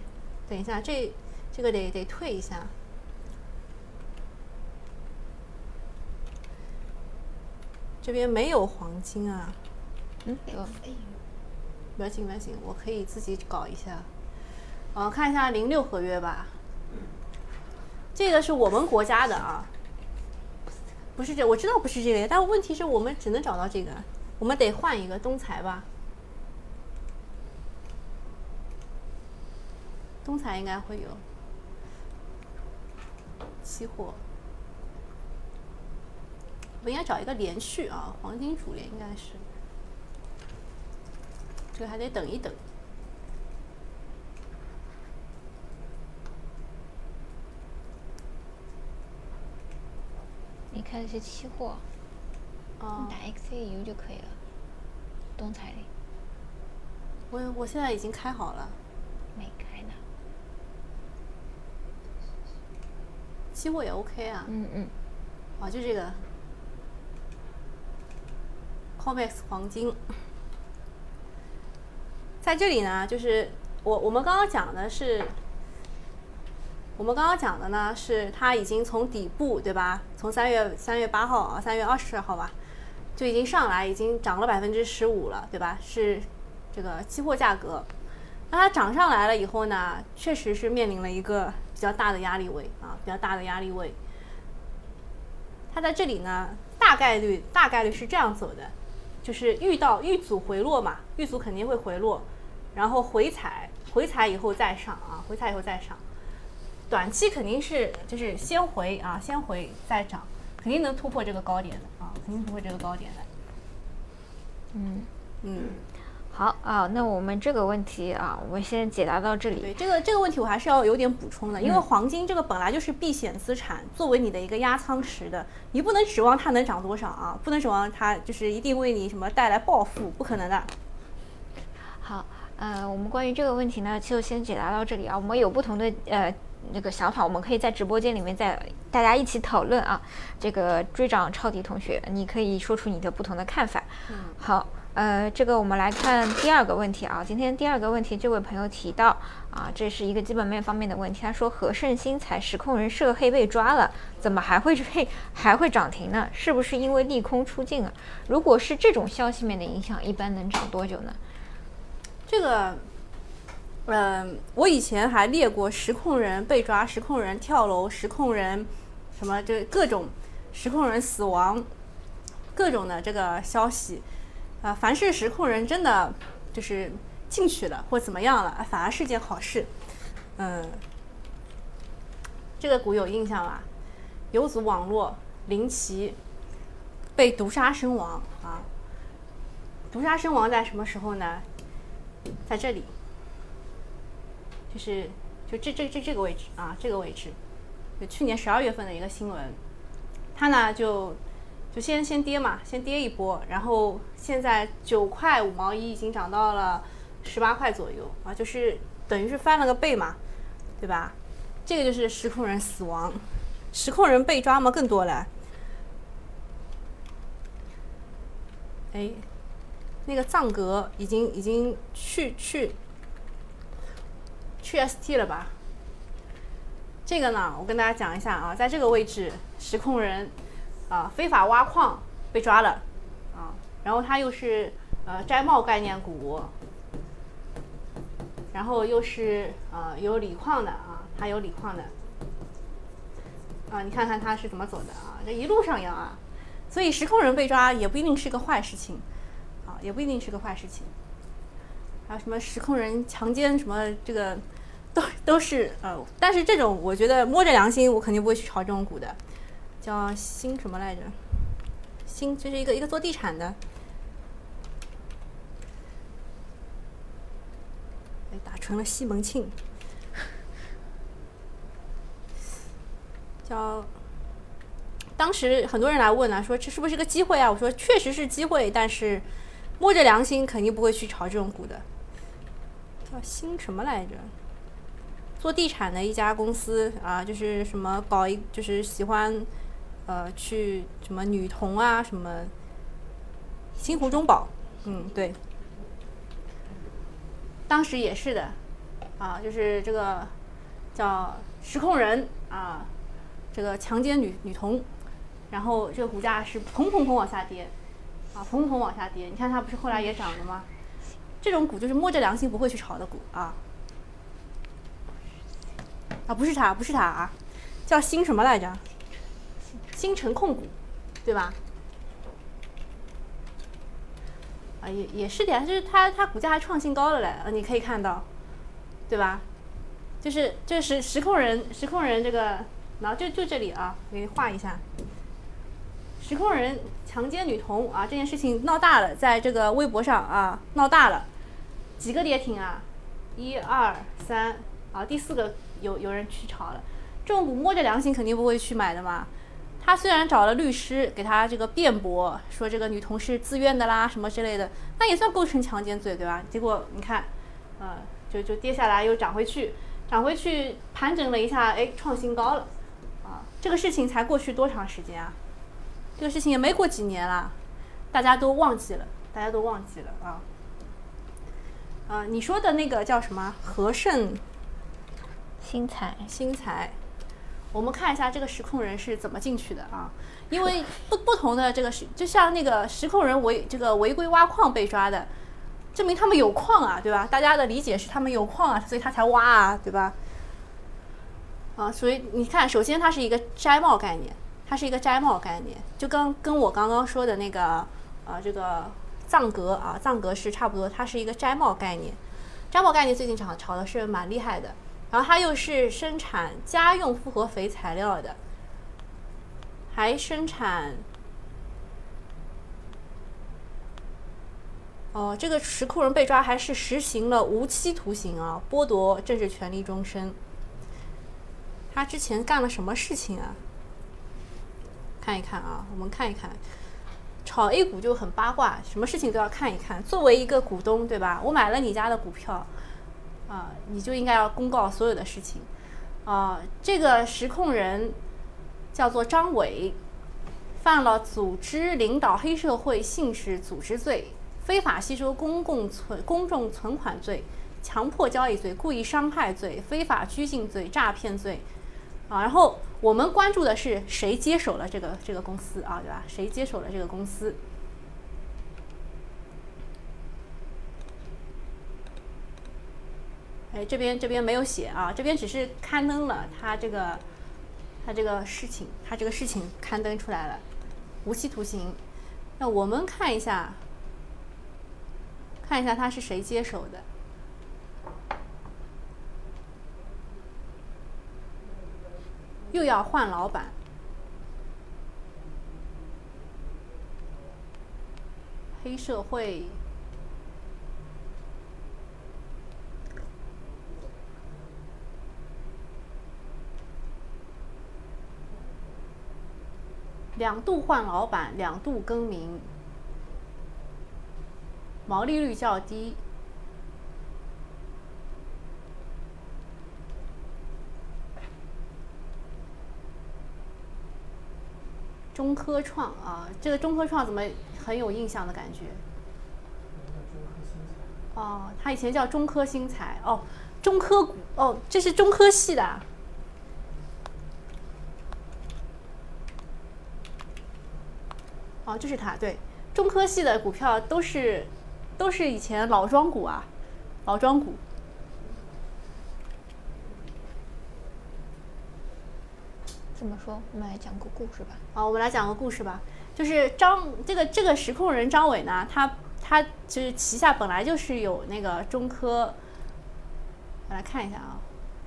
等一下，这这个得得退一下。这边没有黄金啊，嗯，有。不要紧不要紧，我可以自己搞一下。呃，看一下零六合约吧。这个是我们国家的啊，不是这，我知道不是这个，但问题是我们只能找到这个，我们得换一个东财吧。东财应该会有期货，我应该找一个连续啊，黄金主连应该是，这个还得等一等。你看的是期货，哦你打 XAU 就可以了。东财里我我现在已经开好了，没开呢。期货也 OK 啊。嗯嗯，啊，就这个 COMEX 黄金，在这里呢，就是我我们刚刚讲的是，我们刚刚讲的呢是它已经从底部对吧？从三月三月八号啊，三月二十号吧，就已经上来，已经涨了百分之十五了，对吧？是这个期货价格。那它涨上来了以后呢，确实是面临了一个比较大的压力位啊，比较大的压力位。它在这里呢，大概率大概率是这样走的，就是遇到遇阻回落嘛，遇阻肯定会回落，然后回踩，回踩以后再上啊，回踩以后再上，短期肯定是就是先回啊，先回再涨，肯定能突破这个高点的啊，肯定突破这个高点的。嗯，嗯，好啊，那我们这个问题啊，我们先解答到这里。对这个这个问题我还是要有点补充的，因为嗯黄金这个本来就是避险资产，作为你的一个压舱石的，你不能指望它能涨多少啊，不能指望它就是一定为你什么带来暴富，不可能的。好，呃，我们关于这个问题呢，就先解答到这里啊。我们有不同的呃那个想法，我们可以在直播间里面再大家一起讨论啊。这个追涨超底同学，你可以说出你的不同的看法。嗯，好，呃，这个我们来看第二个问题啊。今天第二个问题，这位朋友提到啊，这是一个基本面方面的问题。他说，和盛新材实控人涉黑被抓了，怎么还会被 还会涨停呢？是不是因为利空出尽啊？如果是这种消息面的影响，一般能涨多久呢？这个，嗯、我以前还列过实控人被抓、实控人跳楼、实控人什么，就各种实控人死亡，各种的这个消息，啊、凡是实控人真的就是进去了或怎么样了，反而是件好事。嗯，这个股有印象吧？游族网络林奇被毒杀身亡啊！毒杀身亡在什么时候呢？在这里，就是就这这这这个位置啊，这个位置，就去年十二月份的一个新闻，它呢就就先先跌嘛，先跌一波，然后现在九块五毛一已经涨到了十八块左右啊，就是等于是翻了个倍嘛，对吧？这个就是实控人死亡，实控人被抓嘛更多了。哎，那个藏格已经已经去去去 ST 了吧？这个呢，我跟大家讲一下啊，在这个位置，实控人啊非法挖矿被抓了啊，然后他又是呃摘帽概念股，然后又是呃有锂矿的啊，他有锂矿的啊，你看看他是怎么走的啊，这一路上扬啊，所以实控人被抓也不一定是个坏事情啊，也不一定是个坏事情。还有什么实控人强奸什么这个，都都是呃，但是这种我觉得摸着良心，我肯定不会去炒这种股的，叫新什么来着？新这是一个一个做地产的，哎，打成了西门庆，叫。当时很多人来问啊，说这是不是个机会啊？我说确实是机会，但是摸着良心肯定不会去炒这种股的。叫新什么来着？做地产的一家公司啊，就是什么搞一，就是喜欢，呃，去什么女童啊，什么新湖中宝，嗯，对。当时也是的，啊，就是这个叫实控人啊，这个强奸女女童，然后这个股价是砰砰砰往下跌，啊，砰砰砰往下跌。你看它不是后来也涨了吗？这种股就是摸着良心不会去炒的股啊，啊不是他，不是他啊，叫新什么来着？星城控股，对吧？啊也也是的呀，就是它它股价还创新高了嘞，啊你可以看到，对吧？就是这是实控人实控人这个，然后就就这里啊，我给你画一下，实控人。强奸女童啊，这件事情闹大了，在这个微博上啊闹大了，几个跌停啊，一二三啊，第四个有有人去炒了，这种股摸着良心肯定不会去买的嘛。他虽然找了律师给他这个辩驳，说这个女同事自愿的啦，什么之类的，那也算构成强奸罪对吧？结果你看，呃，就就跌下来又涨回去，涨回去盘整了一下，哎，创新高了，啊，这个事情才过去多长时间啊？这个事情也没过几年啦，大家都忘记了，大家都忘记了啊。啊，你说的那个叫什么和盛新材？新材，我们看一下这个实控人是怎么进去的啊？因为不不同的这个是，就像那个实控人违这个违规挖矿被抓的，证明他们有矿啊，对吧？大家的理解是他们有矿啊，所以他才挖啊，对吧？啊，所以你看，首先它是一个摘帽概念。它是一个摘帽概念，就跟跟我刚刚说的那个，呃，这个藏格啊，藏格是差不多，它是一个摘帽概念。摘帽概念最近炒炒的是蛮厉害的，然后它又是生产家用复合肥材料的，还生产。哦，这个石库人被抓还是实行了无期徒刑啊，剥夺政治权利终身。他之前干了什么事情啊？看一看啊，我们看一看，炒 A 股就很八卦，什么事情都要看一看。作为一个股东，对吧？我买了你家的股票，啊，你就应该要公告所有的事情。啊，这个实控人叫做张伟，犯了组织领导黑社会性质组织罪、非法吸收公共存公众存款罪、强迫交易罪、故意伤害罪、非法拘禁罪、诈骗罪。啊，然后我们关注的是谁接手了这个这个公司啊，对吧？谁接手了这个公司？哎，这边这边没有写啊，这边只是刊登了他这个他这个事情，他这个事情刊登出来了，无期徒刑。那我们看一下，看一下他是谁接手的。又要换老板，黑社会，两度换老板，两度更名，毛利率较低。中科创啊，这个中科创怎么很有印象的感觉？哦，它以前叫中科新材哦，中科股哦，这是中科系的。哦，就是它，对，中科系的股票都是都是以前老庄股啊，老庄股。怎么说？我们来讲个故事吧。好，我们来讲个故事吧。就是张这个这个实控人张伟呢，他他就是旗下本来就是有那个中科，我来看一下啊，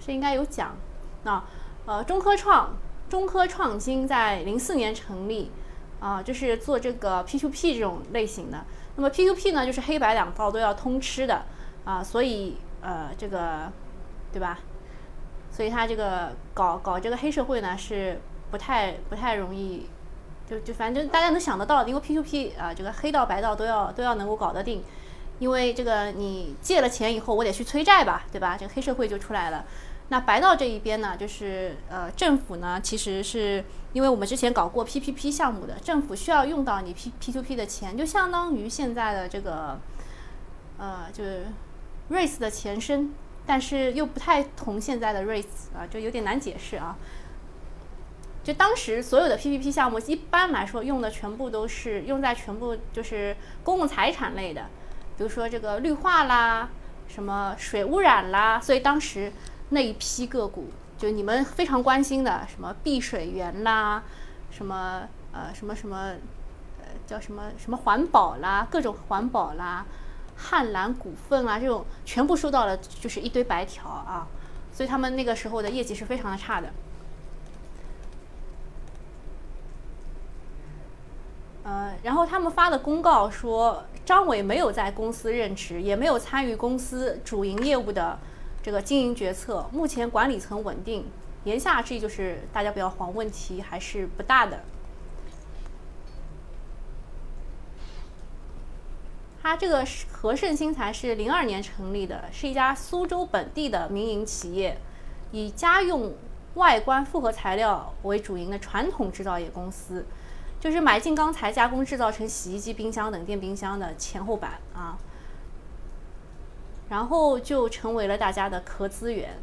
是应该有讲。那呃，中科创中科创新在零四年成立，啊，就是做这个 P2P 这种类型的。那么 P2P 呢，就是黑白两道都要通吃的啊，所以呃，这个对吧？所以他这个搞搞这个黑社会呢，是不太不太容易。就就反正大家能想得到，因为 P to P 啊，这个黑道白道都要都要能够搞得定，因为这个你借了钱以后，我得去催债吧，对吧？这个黑社会就出来了。那白道这一边呢，就是呃政府呢，其实是因为我们之前搞过 P P P 项目的，政府需要用到你 P P to P 的钱，就相当于现在的这个呃就是 Race 的前身，但是又不太同现在的 Race 啊，就有点难解释啊。就当时所有的 PPP 项目，一般来说用的全部都是用在全部就是公共财产类的，比如说这个绿化啦，什么水污染啦，所以当时那一批个股，就你们非常关心的什么碧水源啦，什么呃什么什么呃叫什么什么环保啦，各种环保啦，汉兰股份啊这种全部收到了就是一堆白条啊，所以他们那个时候的业绩是非常的差的。呃，然后他们发的公告说，张伟没有在公司任职，也没有参与公司主营业务的这个经营决策。目前管理层稳定，言下之意就是大家不要慌，问题还是不大的。他这个和盛新材是零二年成立的，是一家苏州本地的民营企业，以家用外观复合材料为主营的传统制造业公司。就是买进钢材加工制造成洗衣机、冰箱等电冰箱的前后板啊，然后就成为了大家的壳资源，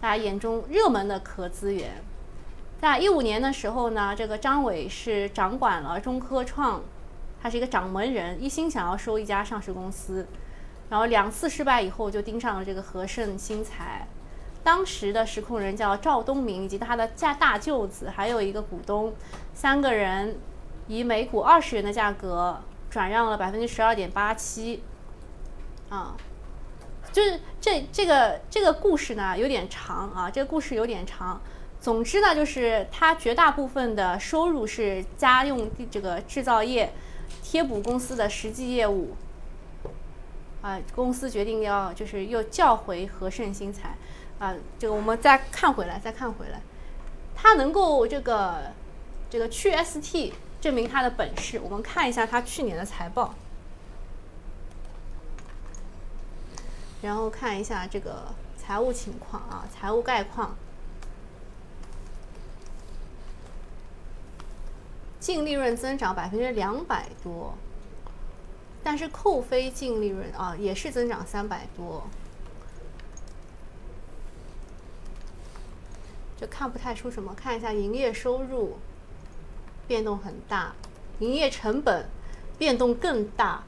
大家眼中热门的壳资源。在一五年的时候呢，这个张伟是掌管了中科创，他是一个掌门人，一心想要收一家上市公司，然后两次失败以后就盯上了这个和盛新材。当时的实控人叫赵东明，以及他的家大舅子，还有一个股东，三个人以每股二十元的价格转让了百分之十二点八七，啊，就是这这个这个故事呢有点长啊，这个故事有点长。总之呢，就是它绝大部分的收入是家用这个制造业贴补公司的实际业务，啊，公司决定要就是又叫回和盛新材。啊，这个我们再看回来，再看回来，它能够这个这个去 ST 证明它的本事。我们看一下它去年的财报，然后看一下这个财务情况啊，财务概况，净利润增长百分之两百多，但是扣非净利润啊也是增长三百多。就看不太出什么，看一下营业收入变动很大，营业成本变动更大，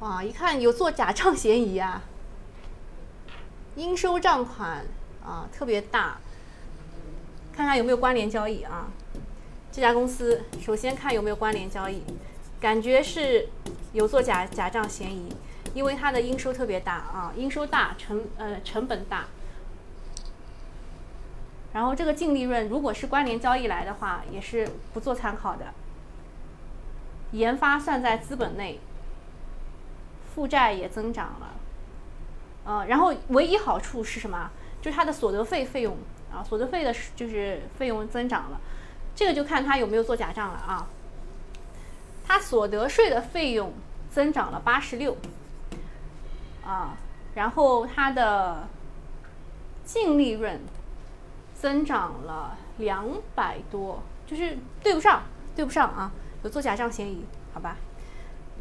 哇，一看有做假账嫌疑啊！应收账款啊特别大，看看有没有关联交易啊？这家公司首先看有没有关联交易，感觉是有做假假账嫌疑，因为它的应收特别大啊，应收大成呃成本大。然后这个净利润如果是关联交易来的话，也是不做参考的。研发算在资本内，负债也增长了，呃，然后唯一好处是什么？就是它的所得费费用啊，所得费的就是费用增长了，这个就看他有没有做假账了啊。它所得税的费用增长了八十六，啊，然后它的净利润。增长了两百多，就是对不上，对不上啊，有做假账嫌疑，好吧？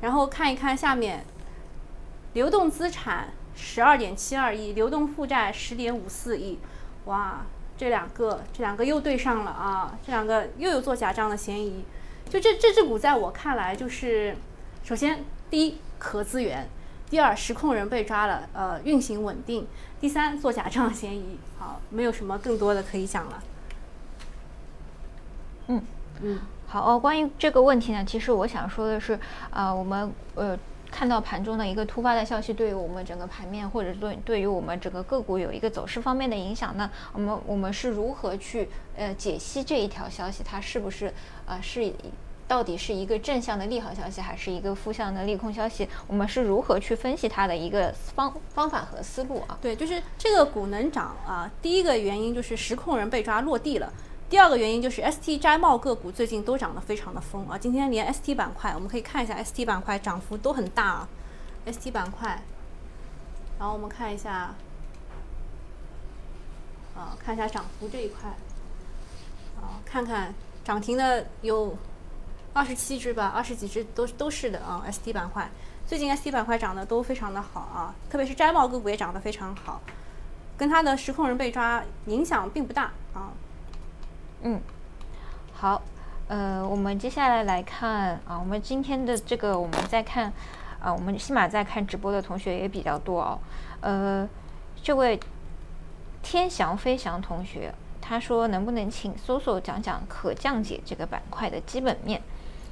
然后看一看下面，流动资产十二点七二亿，流动负债十点五四亿，哇，这两个这两个又对上了啊，这两个又有做假账的嫌疑，就这这只股在我看来，就是首先第一壳资源，第二实控人被抓了，呃，运行稳定，第三做假账嫌疑，好，没有什么更多的可以讲了。嗯嗯，好，哦关于这个问题呢，其实我想说的是，啊，我们呃。看到盘中的一个突发的消息，对于我们整个盘面，或者对对于我们整个个股有一个走势方面的影响呢？我们我们是如何去呃解析这一条消息？它是不是呃是到底是一个正向的利好消息，还是一个负向的利空消息？我们是如何去分析它的一个方方法和思路啊？对，就是这个股能涨啊，第一个原因就是实控人被抓落地了。第二个原因就是 ST 摘帽个股最近都涨得非常的疯啊！今天连 ST 板块，我们可以看一下 ST 板块涨幅都很大啊。ST 板块，然后我们看一下，啊，看一下涨幅这一块，啊，看看涨停的有二十七只吧，二十几只都都是的啊。ST 板块最近 ST 板块涨得都非常的好啊，特别是摘帽个股也涨得非常好，跟它的实控人被抓影响并不大啊。嗯，好，呃，我们接下来来看啊，我们今天的这个，我们在看啊，我们起码在看直播的同学也比较多哦。呃，这位天翔飞翔同学，他说能不能请搜索讲讲可降解这个板块的基本面？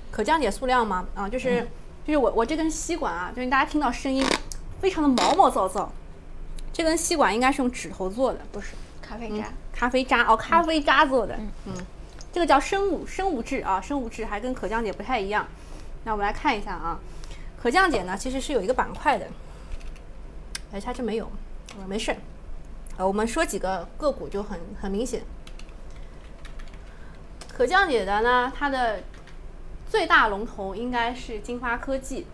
可降解塑料吗？啊，就是就是我我这根吸管啊，就是大家听到声音非常的毛毛躁躁，这根吸管应该是用指头做的，不是咖啡渣。咖啡渣哦，咖啡渣做的，嗯，这个叫生物生物质啊，生物质还跟可降解不太一样。那我们来看一下啊，可降解呢其实是有一个板块的，哎，它这没有，呃，没事，呃，我们说几个个股就很很明显。可降解的呢，它的最大龙头应该是金发科技。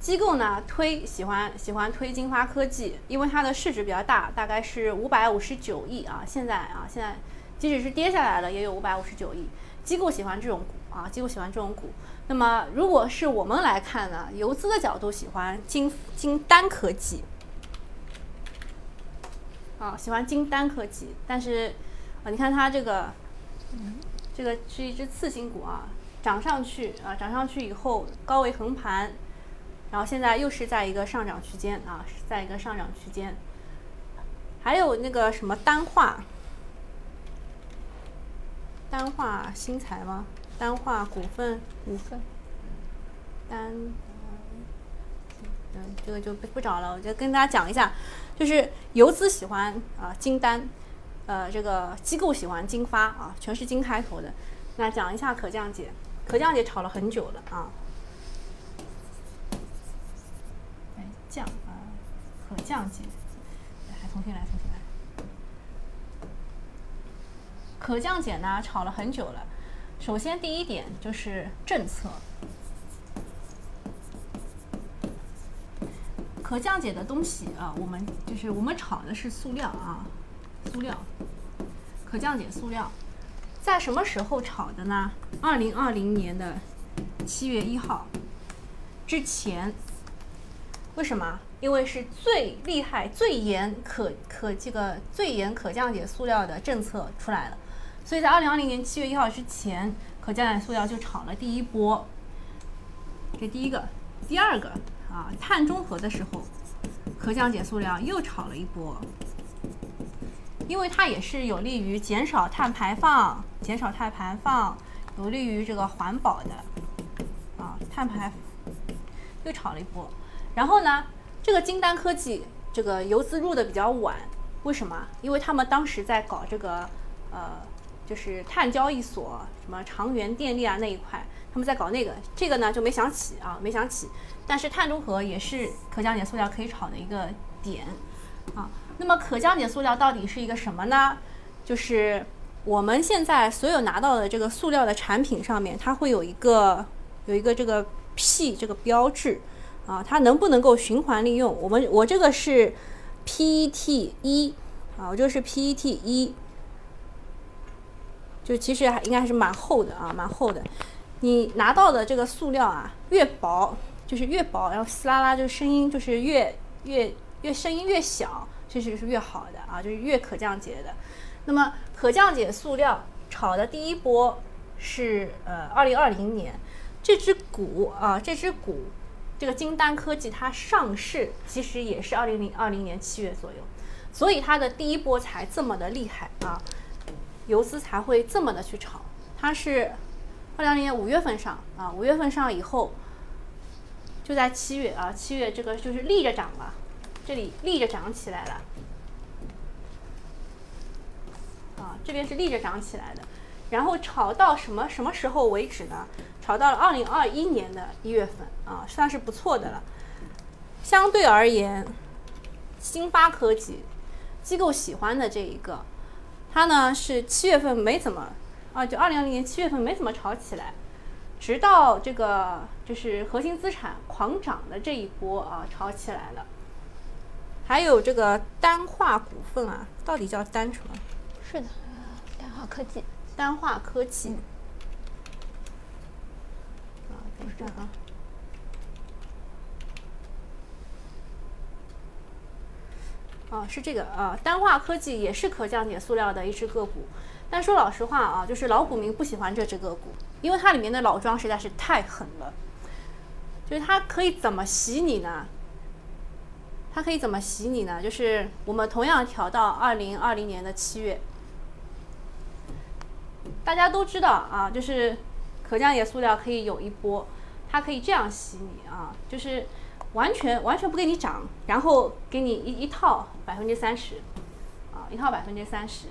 机构呢推喜欢喜欢推金发科技，因为它的市值比较大，大概是五百五十九亿啊。现在啊，现在即使是跌下来了，也有五百五十九亿。机构喜欢这种股啊，机构喜欢这种股。那么如果是我们来看呢，游资的角度喜欢金金丹科技啊，喜欢金丹科技。但是啊，你看它这个，这个是一只次新股啊，涨上去啊，涨上去以后高位横盘。然后现在又是在一个上涨区间啊，是在一个上涨区间。还有那个什么单化，单化新材吗？单化股份股份，单，嗯，这个就不不找了。我就跟大家讲一下，就是游资喜欢啊金单，呃，这个机构喜欢金发啊，全是金开头的。那讲一下可降解，可降解炒了很久了啊。降啊，可降解，来重新来，重新来。可降解呢，炒了很久了。首先第一点就是政策，可降解的东西啊，我们就是我们炒的是塑料啊，塑料，可降解塑料，在什么时候炒的呢？二零二零年的七月一号之前。为什么？因为是最厉害、最严可可这个最严可降解塑料的政策出来了，所以在二零二零年七月一号之前，可降解塑料就炒了第一波。这第一个，第二个啊，碳中和的时候，可降解塑料又炒了一波，因为它也是有利于减少碳排放、减少碳排放，有利于这个环保的啊，碳排又炒了一波。然后呢，这个金丹科技这个游资入的比较晚，为什么？因为他们当时在搞这个，呃，就是碳交易所，什么长源电力啊那一块，他们在搞那个，这个呢就没想起啊，没想起。但是碳中和也是可降解塑料可以炒的一个点啊。那么可降解塑料到底是一个什么呢？就是我们现在所有拿到的这个塑料的产品上面，它会有一个有一个这个 P 这个标志。啊，它能不能够循环利用？我们我这个是 PET 一啊，我这个是 PET 一，就其实还应该还是蛮厚的啊，蛮厚的。你拿到的这个塑料啊，越薄就是越薄，然后撕拉拉就声音就是越越越声音越小，其实是越好的啊，就是越可降解的。那么可降解塑料炒的第一波是呃二零二零年，这只股啊，这只股，这个金丹科技它上市其实也是二零零二零年七月左右，所以它的第一波才这么的厉害啊，游资才会这么的去炒。它是二零二零年五月份上啊，五月份上以后，就在七月啊，七月这个就是立着涨了，这里立着涨起来了。啊，这边是立着涨起来的，然后炒到什么什么时候为止呢？炒到了二零二一年的一月份啊，算是不错的了。相对而言，新发科技机构喜欢的这一个，它呢是七月份没怎么啊，就二零二零年七月份没怎么炒起来，直到这个就是核心资产狂涨的这一波啊，炒起来了。还有这个丹化股份啊，到底叫单什么？是的，丹化科技，丹化科技。啊，等一下啊。哦，是这个啊，丹化科技也是可降解塑料的一只个股，但说老实话啊，就是老股民不喜欢这只个股，因为它里面的老庄实在是太狠了，就是它可以怎么洗你呢？它可以怎么洗你呢？就是我们同样调到二零二零年的七月。大家都知道啊，就是可降解塑料可以有一波，它可以这样洗你啊，就是完全完全不给你涨，然后给你一一套百分之三十，啊，一套百分之三十，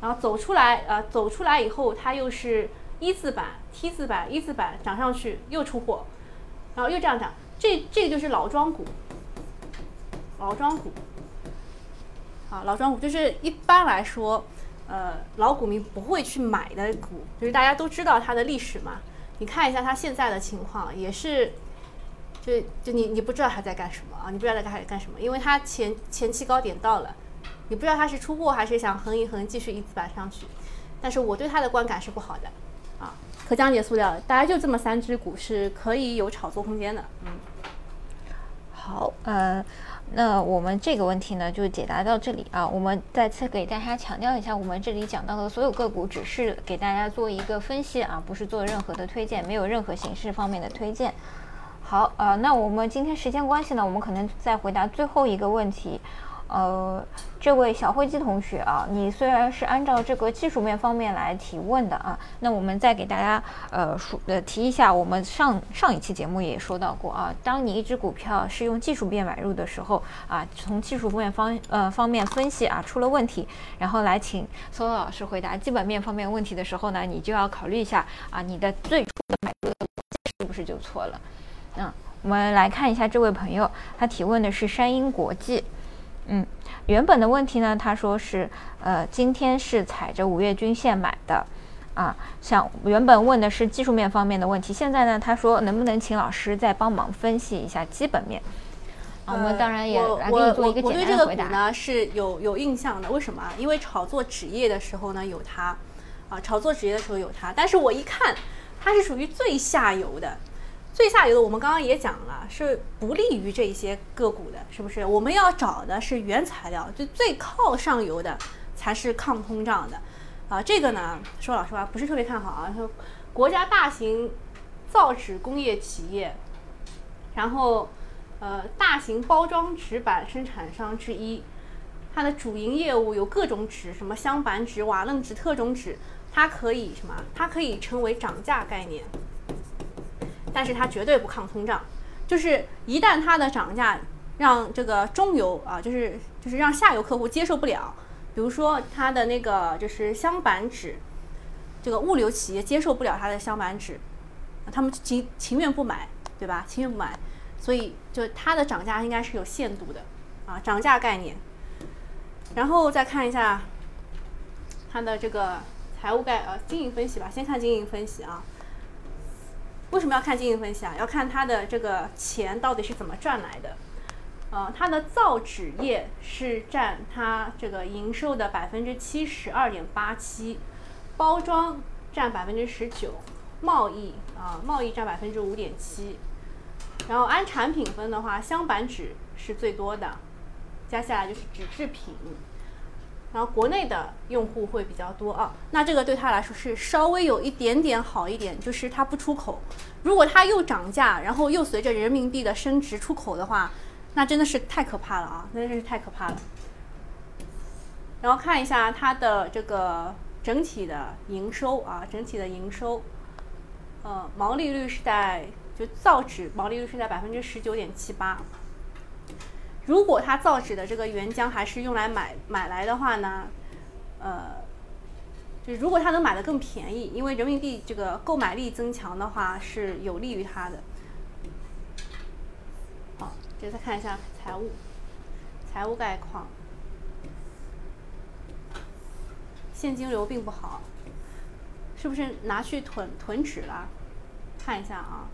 然后走出来啊，走出来以后它又是一字板、T 字板、一字板涨上去又出货，然后又这样涨，这这个就是老庄股，老庄股，啊，老庄股就是一般来说。呃，老股民不会去买的股，就是大家都知道它的历史嘛。你看一下它现在的情况，也是，就就你你不知道它在干什么啊？你不知道它在干什么，因为它前前期高点到了，你不知道它是出货还是想横一横继续一字板上去。但是我对它的观感是不好的，啊，可降解塑料，大概就这么三只股是可以有炒作空间的。嗯，好，呃。那我们这个问题呢，就解答到这里啊。我们再次给大家强调一下，我们这里讲到的所有个股只是给大家做一个分析啊，不是做任何的推荐，没有任何形式方面的推荐。好，呃，那我们今天时间关系呢，我们可能再回答最后一个问题。呃，这位小灰鸡同学啊，你虽然是按照这个技术面方面来提问的啊，那我们再给大家呃说呃提一下，我们上上一期节目也说到过啊，当你一只股票是用技术面买入的时候啊，从技术面方呃方面分析啊出了问题，然后来请搜搜老师回答基本面方面问题的时候呢，你就要考虑一下啊，你的最初的买入是不是就错了？嗯，我们来看一下这位朋友，他提问的是山鹰国际。嗯，原本的问题呢，他说是，呃，今天是踩着五月均线买的，啊，想原本问的是技术面方面的问题，现在呢，他说能不能请老师再帮忙分析一下基本面？啊，我们当然也来给你做一个简单的回答。呢是有有印象的，为什么啊？因为炒作纸业的时候呢有它，啊，炒作纸业的时候有它，但是我一看，它是属于最下游的。最下游的，我们刚刚也讲了，是不利于这些个股的，是不是？我们要找的是原材料，就最靠上游的才是抗通胀的，啊，这个呢，说老实话不是特别看好啊。说国家大型造纸工业企业，然后呃，大型包装纸板生产商之一，它的主营业务有各种纸，什么镶板纸、瓦楞纸、特种纸，它可以什么？它可以成为涨价概念。但是它绝对不抗通胀，就是一旦它的涨价让这个中游啊，就是就是让下游客户接受不了，比如说它的那个就是箱板纸，这个物流企业接受不了它的箱板纸，他们情情愿不买，对吧？情愿不买，所以就它的涨价应该是有限度的啊，涨价概念。然后再看一下它的这个财务概呃经营分析吧，先看经营分析啊。为什么要看经营分析啊？要看它的这个钱到底是怎么赚来的。呃，它的造纸业是占它这个营收的百分之七十二点八七，包装占百分之十九，贸易啊贸易占百分之五点七。然后按产品分的话，镶板纸是最多的，接下来就是纸制品，然后国内的用户会比较多啊。那这个对他来说是稍微有一点点好一点，就是它不出口。如果它又涨价，然后又随着人民币的升值出口的话，那真的是太可怕了啊！那真是太可怕了。然后看一下它的这个整体的营收啊，整体的营收，呃，毛利率是在就造纸毛利率是在百分之十九点七八。如果他造纸的这个原浆还是用来买买来的话呢，呃，就如果他能买的更便宜，因为人民币这个购买力增强的话是有利于他的。好，接着再看一下财务，财务概况，现金流并不好，是不是拿去囤囤纸了？看一下啊，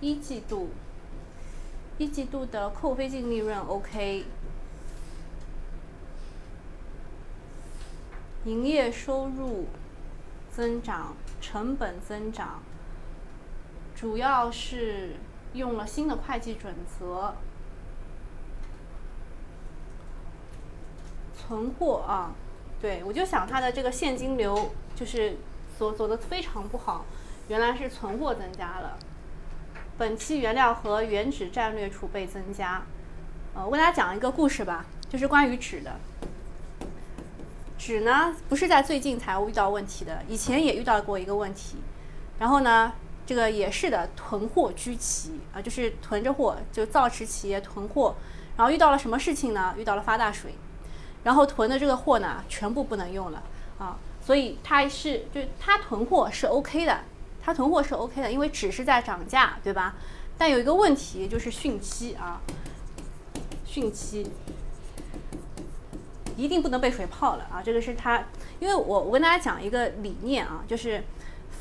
一季度。一季度的扣非净利润 OK，营业收入增长，成本增长，主要是用了新的会计准则。存货啊，对我就想它的这个现金流就是走走的非常不好，原来是存货增加了。本期原料和原纸战略储备增加，呃，我给大家讲一个故事吧，就是关于纸的。纸呢，不是在最近才遇到问题的，以前也遇到过一个问题。然后呢，这个也是的，囤货居奇啊，就是囤着货，就造纸企业囤货。然后遇到了什么事情呢？遇到了发大水，然后囤的这个货呢，全部不能用了啊。所以它是，就它囤货是 OK 的。它囤货是 OK 的，因为纸是在涨价，对吧？但有一个问题就是汛期啊，汛期一定不能被水泡了啊！这个是它，因为我我跟大家讲一个理念啊，就是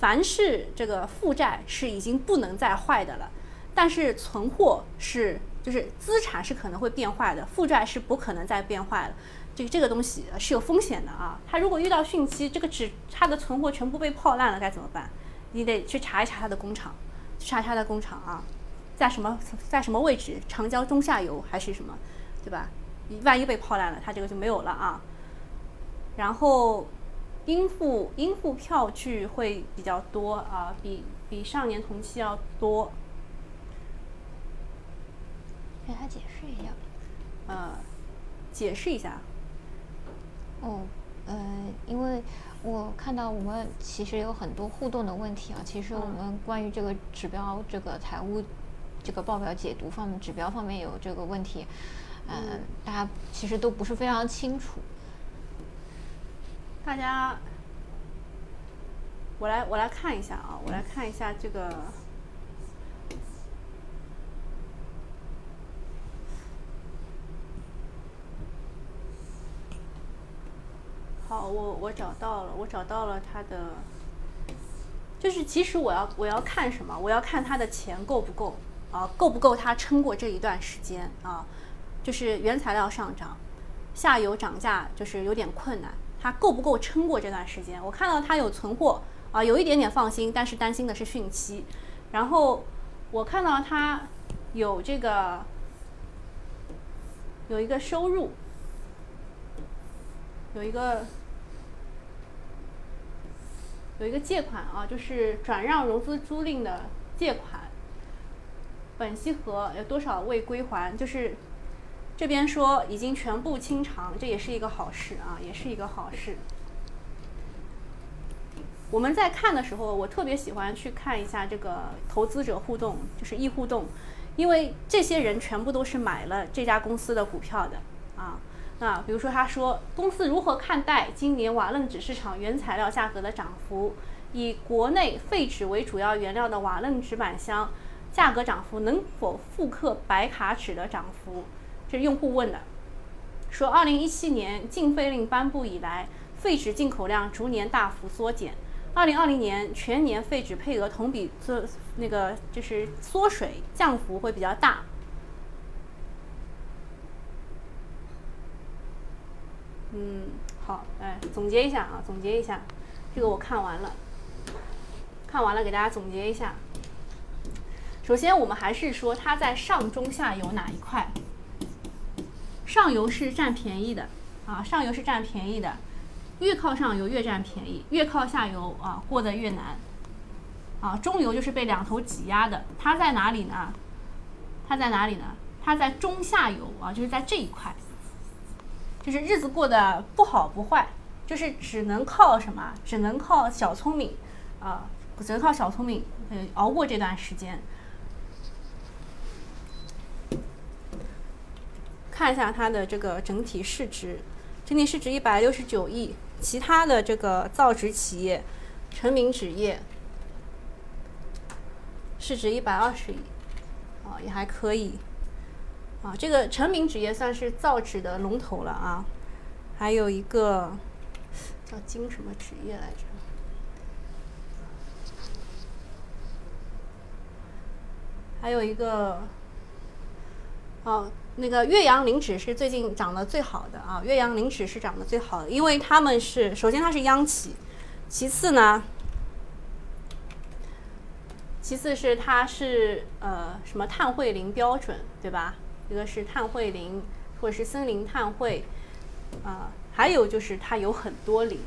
凡是这个负债是已经不能再坏的了，但是存货是就是资产是可能会变坏的，负债是不可能再变坏了。这个这个东西是有风险的啊！它如果遇到汛期，这个纸它的存货全部被泡烂了，该怎么办？你得去查一查它的工厂，查查它的工厂啊，在什么在什么位置？长江中下游还是什么，对吧？万一被泡烂了，它这个就没有了啊。然后应付应付票据会比较多啊，比比上年同期要多。给他解释一下。呃，解释一下。哦，呃，因为。我看到我们其实有很多互动的问题啊，其实我们关于这个指标、这个财务、这个报表解读方面，指标方面有这个问题，嗯，大家其实都不是非常清楚。大家，我来我来看一下啊，我来看一下这个。我我找到了，我找到了他的，就是其实我要我要看什么？我要看他的钱够不够啊？够不够他撑过这一段时间啊？就是原材料上涨，下游涨价就是有点困难，他够不够撑过这段时间？我看到他有存货啊，有一点点放心，但是担心的是汛期。然后我看到他有这个有一个收入。有一个有一个借款啊，就是转让融资租赁的借款，本息和有多少未归还？就是这边说已经全部清偿，这也是一个好事啊，也是一个好事。我们在看的时候，我特别喜欢去看一下这个投资者互动，就是易互动，因为这些人全部都是买了这家公司的股票的啊。啊，比如说他说公司如何看待今年瓦楞纸市场原材料价格的涨幅？以国内废纸为主要原料的瓦楞纸板箱价格涨幅能否复刻白卡纸的涨幅？这是用户问的。说二零一七年禁废令颁布以来，废纸进口量逐年大幅缩减。二零二零年全年废纸配额同比缩那个就是缩水降幅会比较大。嗯，好，哎，总结一下啊，总结一下，这个我看完了，看完了，给大家总结一下。首先，我们还是说它在上中下游哪一块？上游是占便宜的啊，上游是占便宜的，越靠上游越占便宜，越靠下游啊过得越难。啊，中游就是被两头挤压的，它在哪里呢？它在哪里呢？它在中下游啊，就是在这一块，就是日子过得不好不坏，就是只能靠什么？只能靠小聪明啊，只能靠小聪明，呃，熬过这段时间。看一下它的这个整体市值，整体市值一百六十九亿。其他的这个造纸企业，成名纸业，市值一百二十亿，啊，也还可以。啊，这个成名纸业算是造纸的龙头了啊。还有一个叫金什么纸业来着？还有一个，哦。那个岳阳林纸是最近涨得最好的啊，岳阳林纸是涨得最好的，因为他们是首先它是央企，其次呢，其次是它是呃什么碳汇林标准对吧？一个是碳汇林或者是森林碳汇，啊，还有就是它有很多林，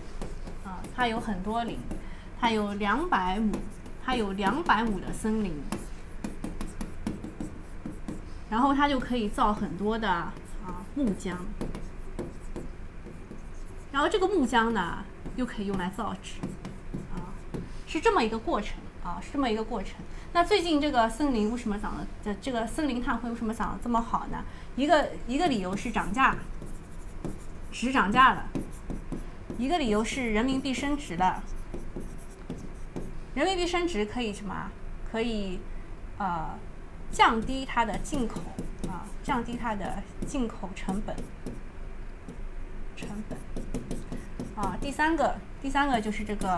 啊，它有很多林，它有两百亩，它有两百亩的森林。然后它就可以造很多的啊木浆，然后这个木浆呢又可以用来造纸，啊，是这么一个过程啊，是这么一个过程。那最近这个森林为什么涨得这这个森林碳汇为什么涨得这么好呢？一个一个理由是涨价，纸涨价了；一个理由是人民币升值了。人民币升值可以什么？可以呃。降低它的进口啊，降低它的进口成本，成本啊。第三个，第三个就是这个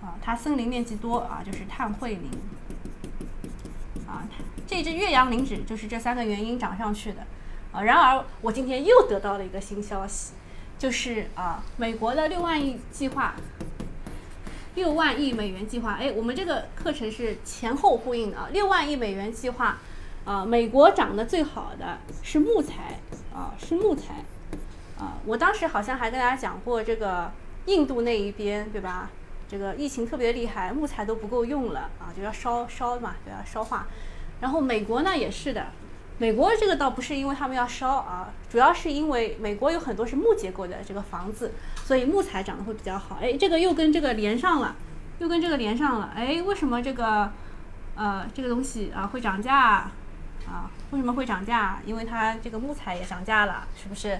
啊，它森林面积多啊，就是碳汇林啊。这只岳阳林纸就是这三个原因涨上去的啊。然而，我今天又得到了一个新消息，就是啊，美国的六万亿计划。六万亿美元计划，哎，我们这个课程是前后呼应的啊。六万亿美元计划，啊，美国涨得最好的是木材啊，是木材啊。我当时好像还跟大家讲过，这个印度那一边对吧？这个疫情特别厉害，木材都不够用了啊，就要烧烧嘛，就要？烧化。然后美国呢也是的。美国这个倒不是因为他们要烧啊，主要是因为美国有很多是木结构的这个房子，所以木材涨得会比较好。哎，这个又跟这个连上了，又跟这个连上了。哎，为什么这个呃这个东西啊会涨价啊？为什么会涨价？因为它这个木材也涨价了，是不是？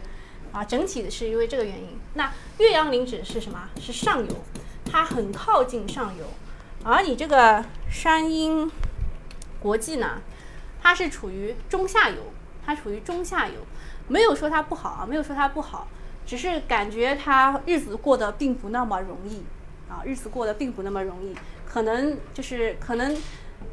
啊，整体的是因为这个原因。那岳阳林纸是什么？是上游，它很靠近上游，而你这个山阴国际呢？它是处于中下游，它处于中下游，没有说它不好啊，没有说它不好，只是感觉它日子过得并不那么容易啊，日子过得并不那么容易，可能就是可能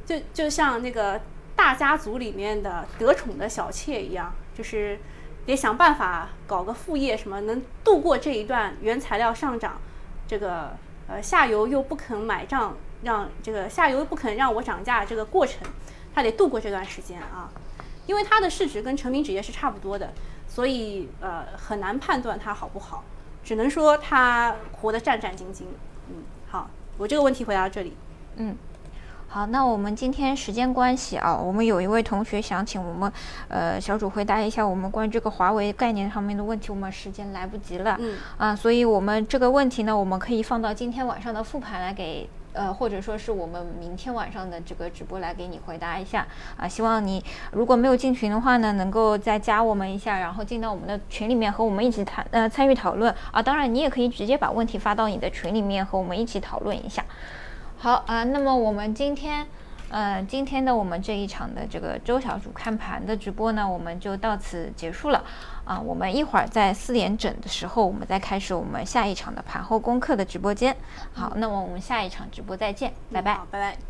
就就像那个大家族里面的得宠的小妾一样，就是得想办法搞个副业，什么能度过这一段原材料上涨，这个呃下游又不肯买账，让这个下游不肯让我涨价这个过程。他得度过这段时间啊，因为它的市值跟成品纸业是差不多的，所以呃很难判断它好不好，只能说它活得战战兢兢。嗯，好，我这个问题回答到这里。嗯，好，那我们今天时间关系啊，我们有一位同学想请我们呃小主回答一下我们关于这个华为概念上面的问题，我们时间来不及了。嗯啊，所以我们这个问题呢，我们可以放到今天晚上的复盘来给。呃，或者说是我们明天晚上的这个直播来给你回答一下啊，希望你如果没有进群的话呢，能够再加我们一下，然后进到我们的群里面和我们一起谈呃参与讨论啊。当然，你也可以直接把问题发到你的群里面和我们一起讨论一下。好啊，那么我们今天。呃，今天的我们这一场的这个周小主看盘的直播呢，我们就到此结束了。啊，我们一会儿在四点整的时候，我们再开始我们下一场的盘后功课的直播间。好，那么我们下一场直播再见，拜拜，拜拜。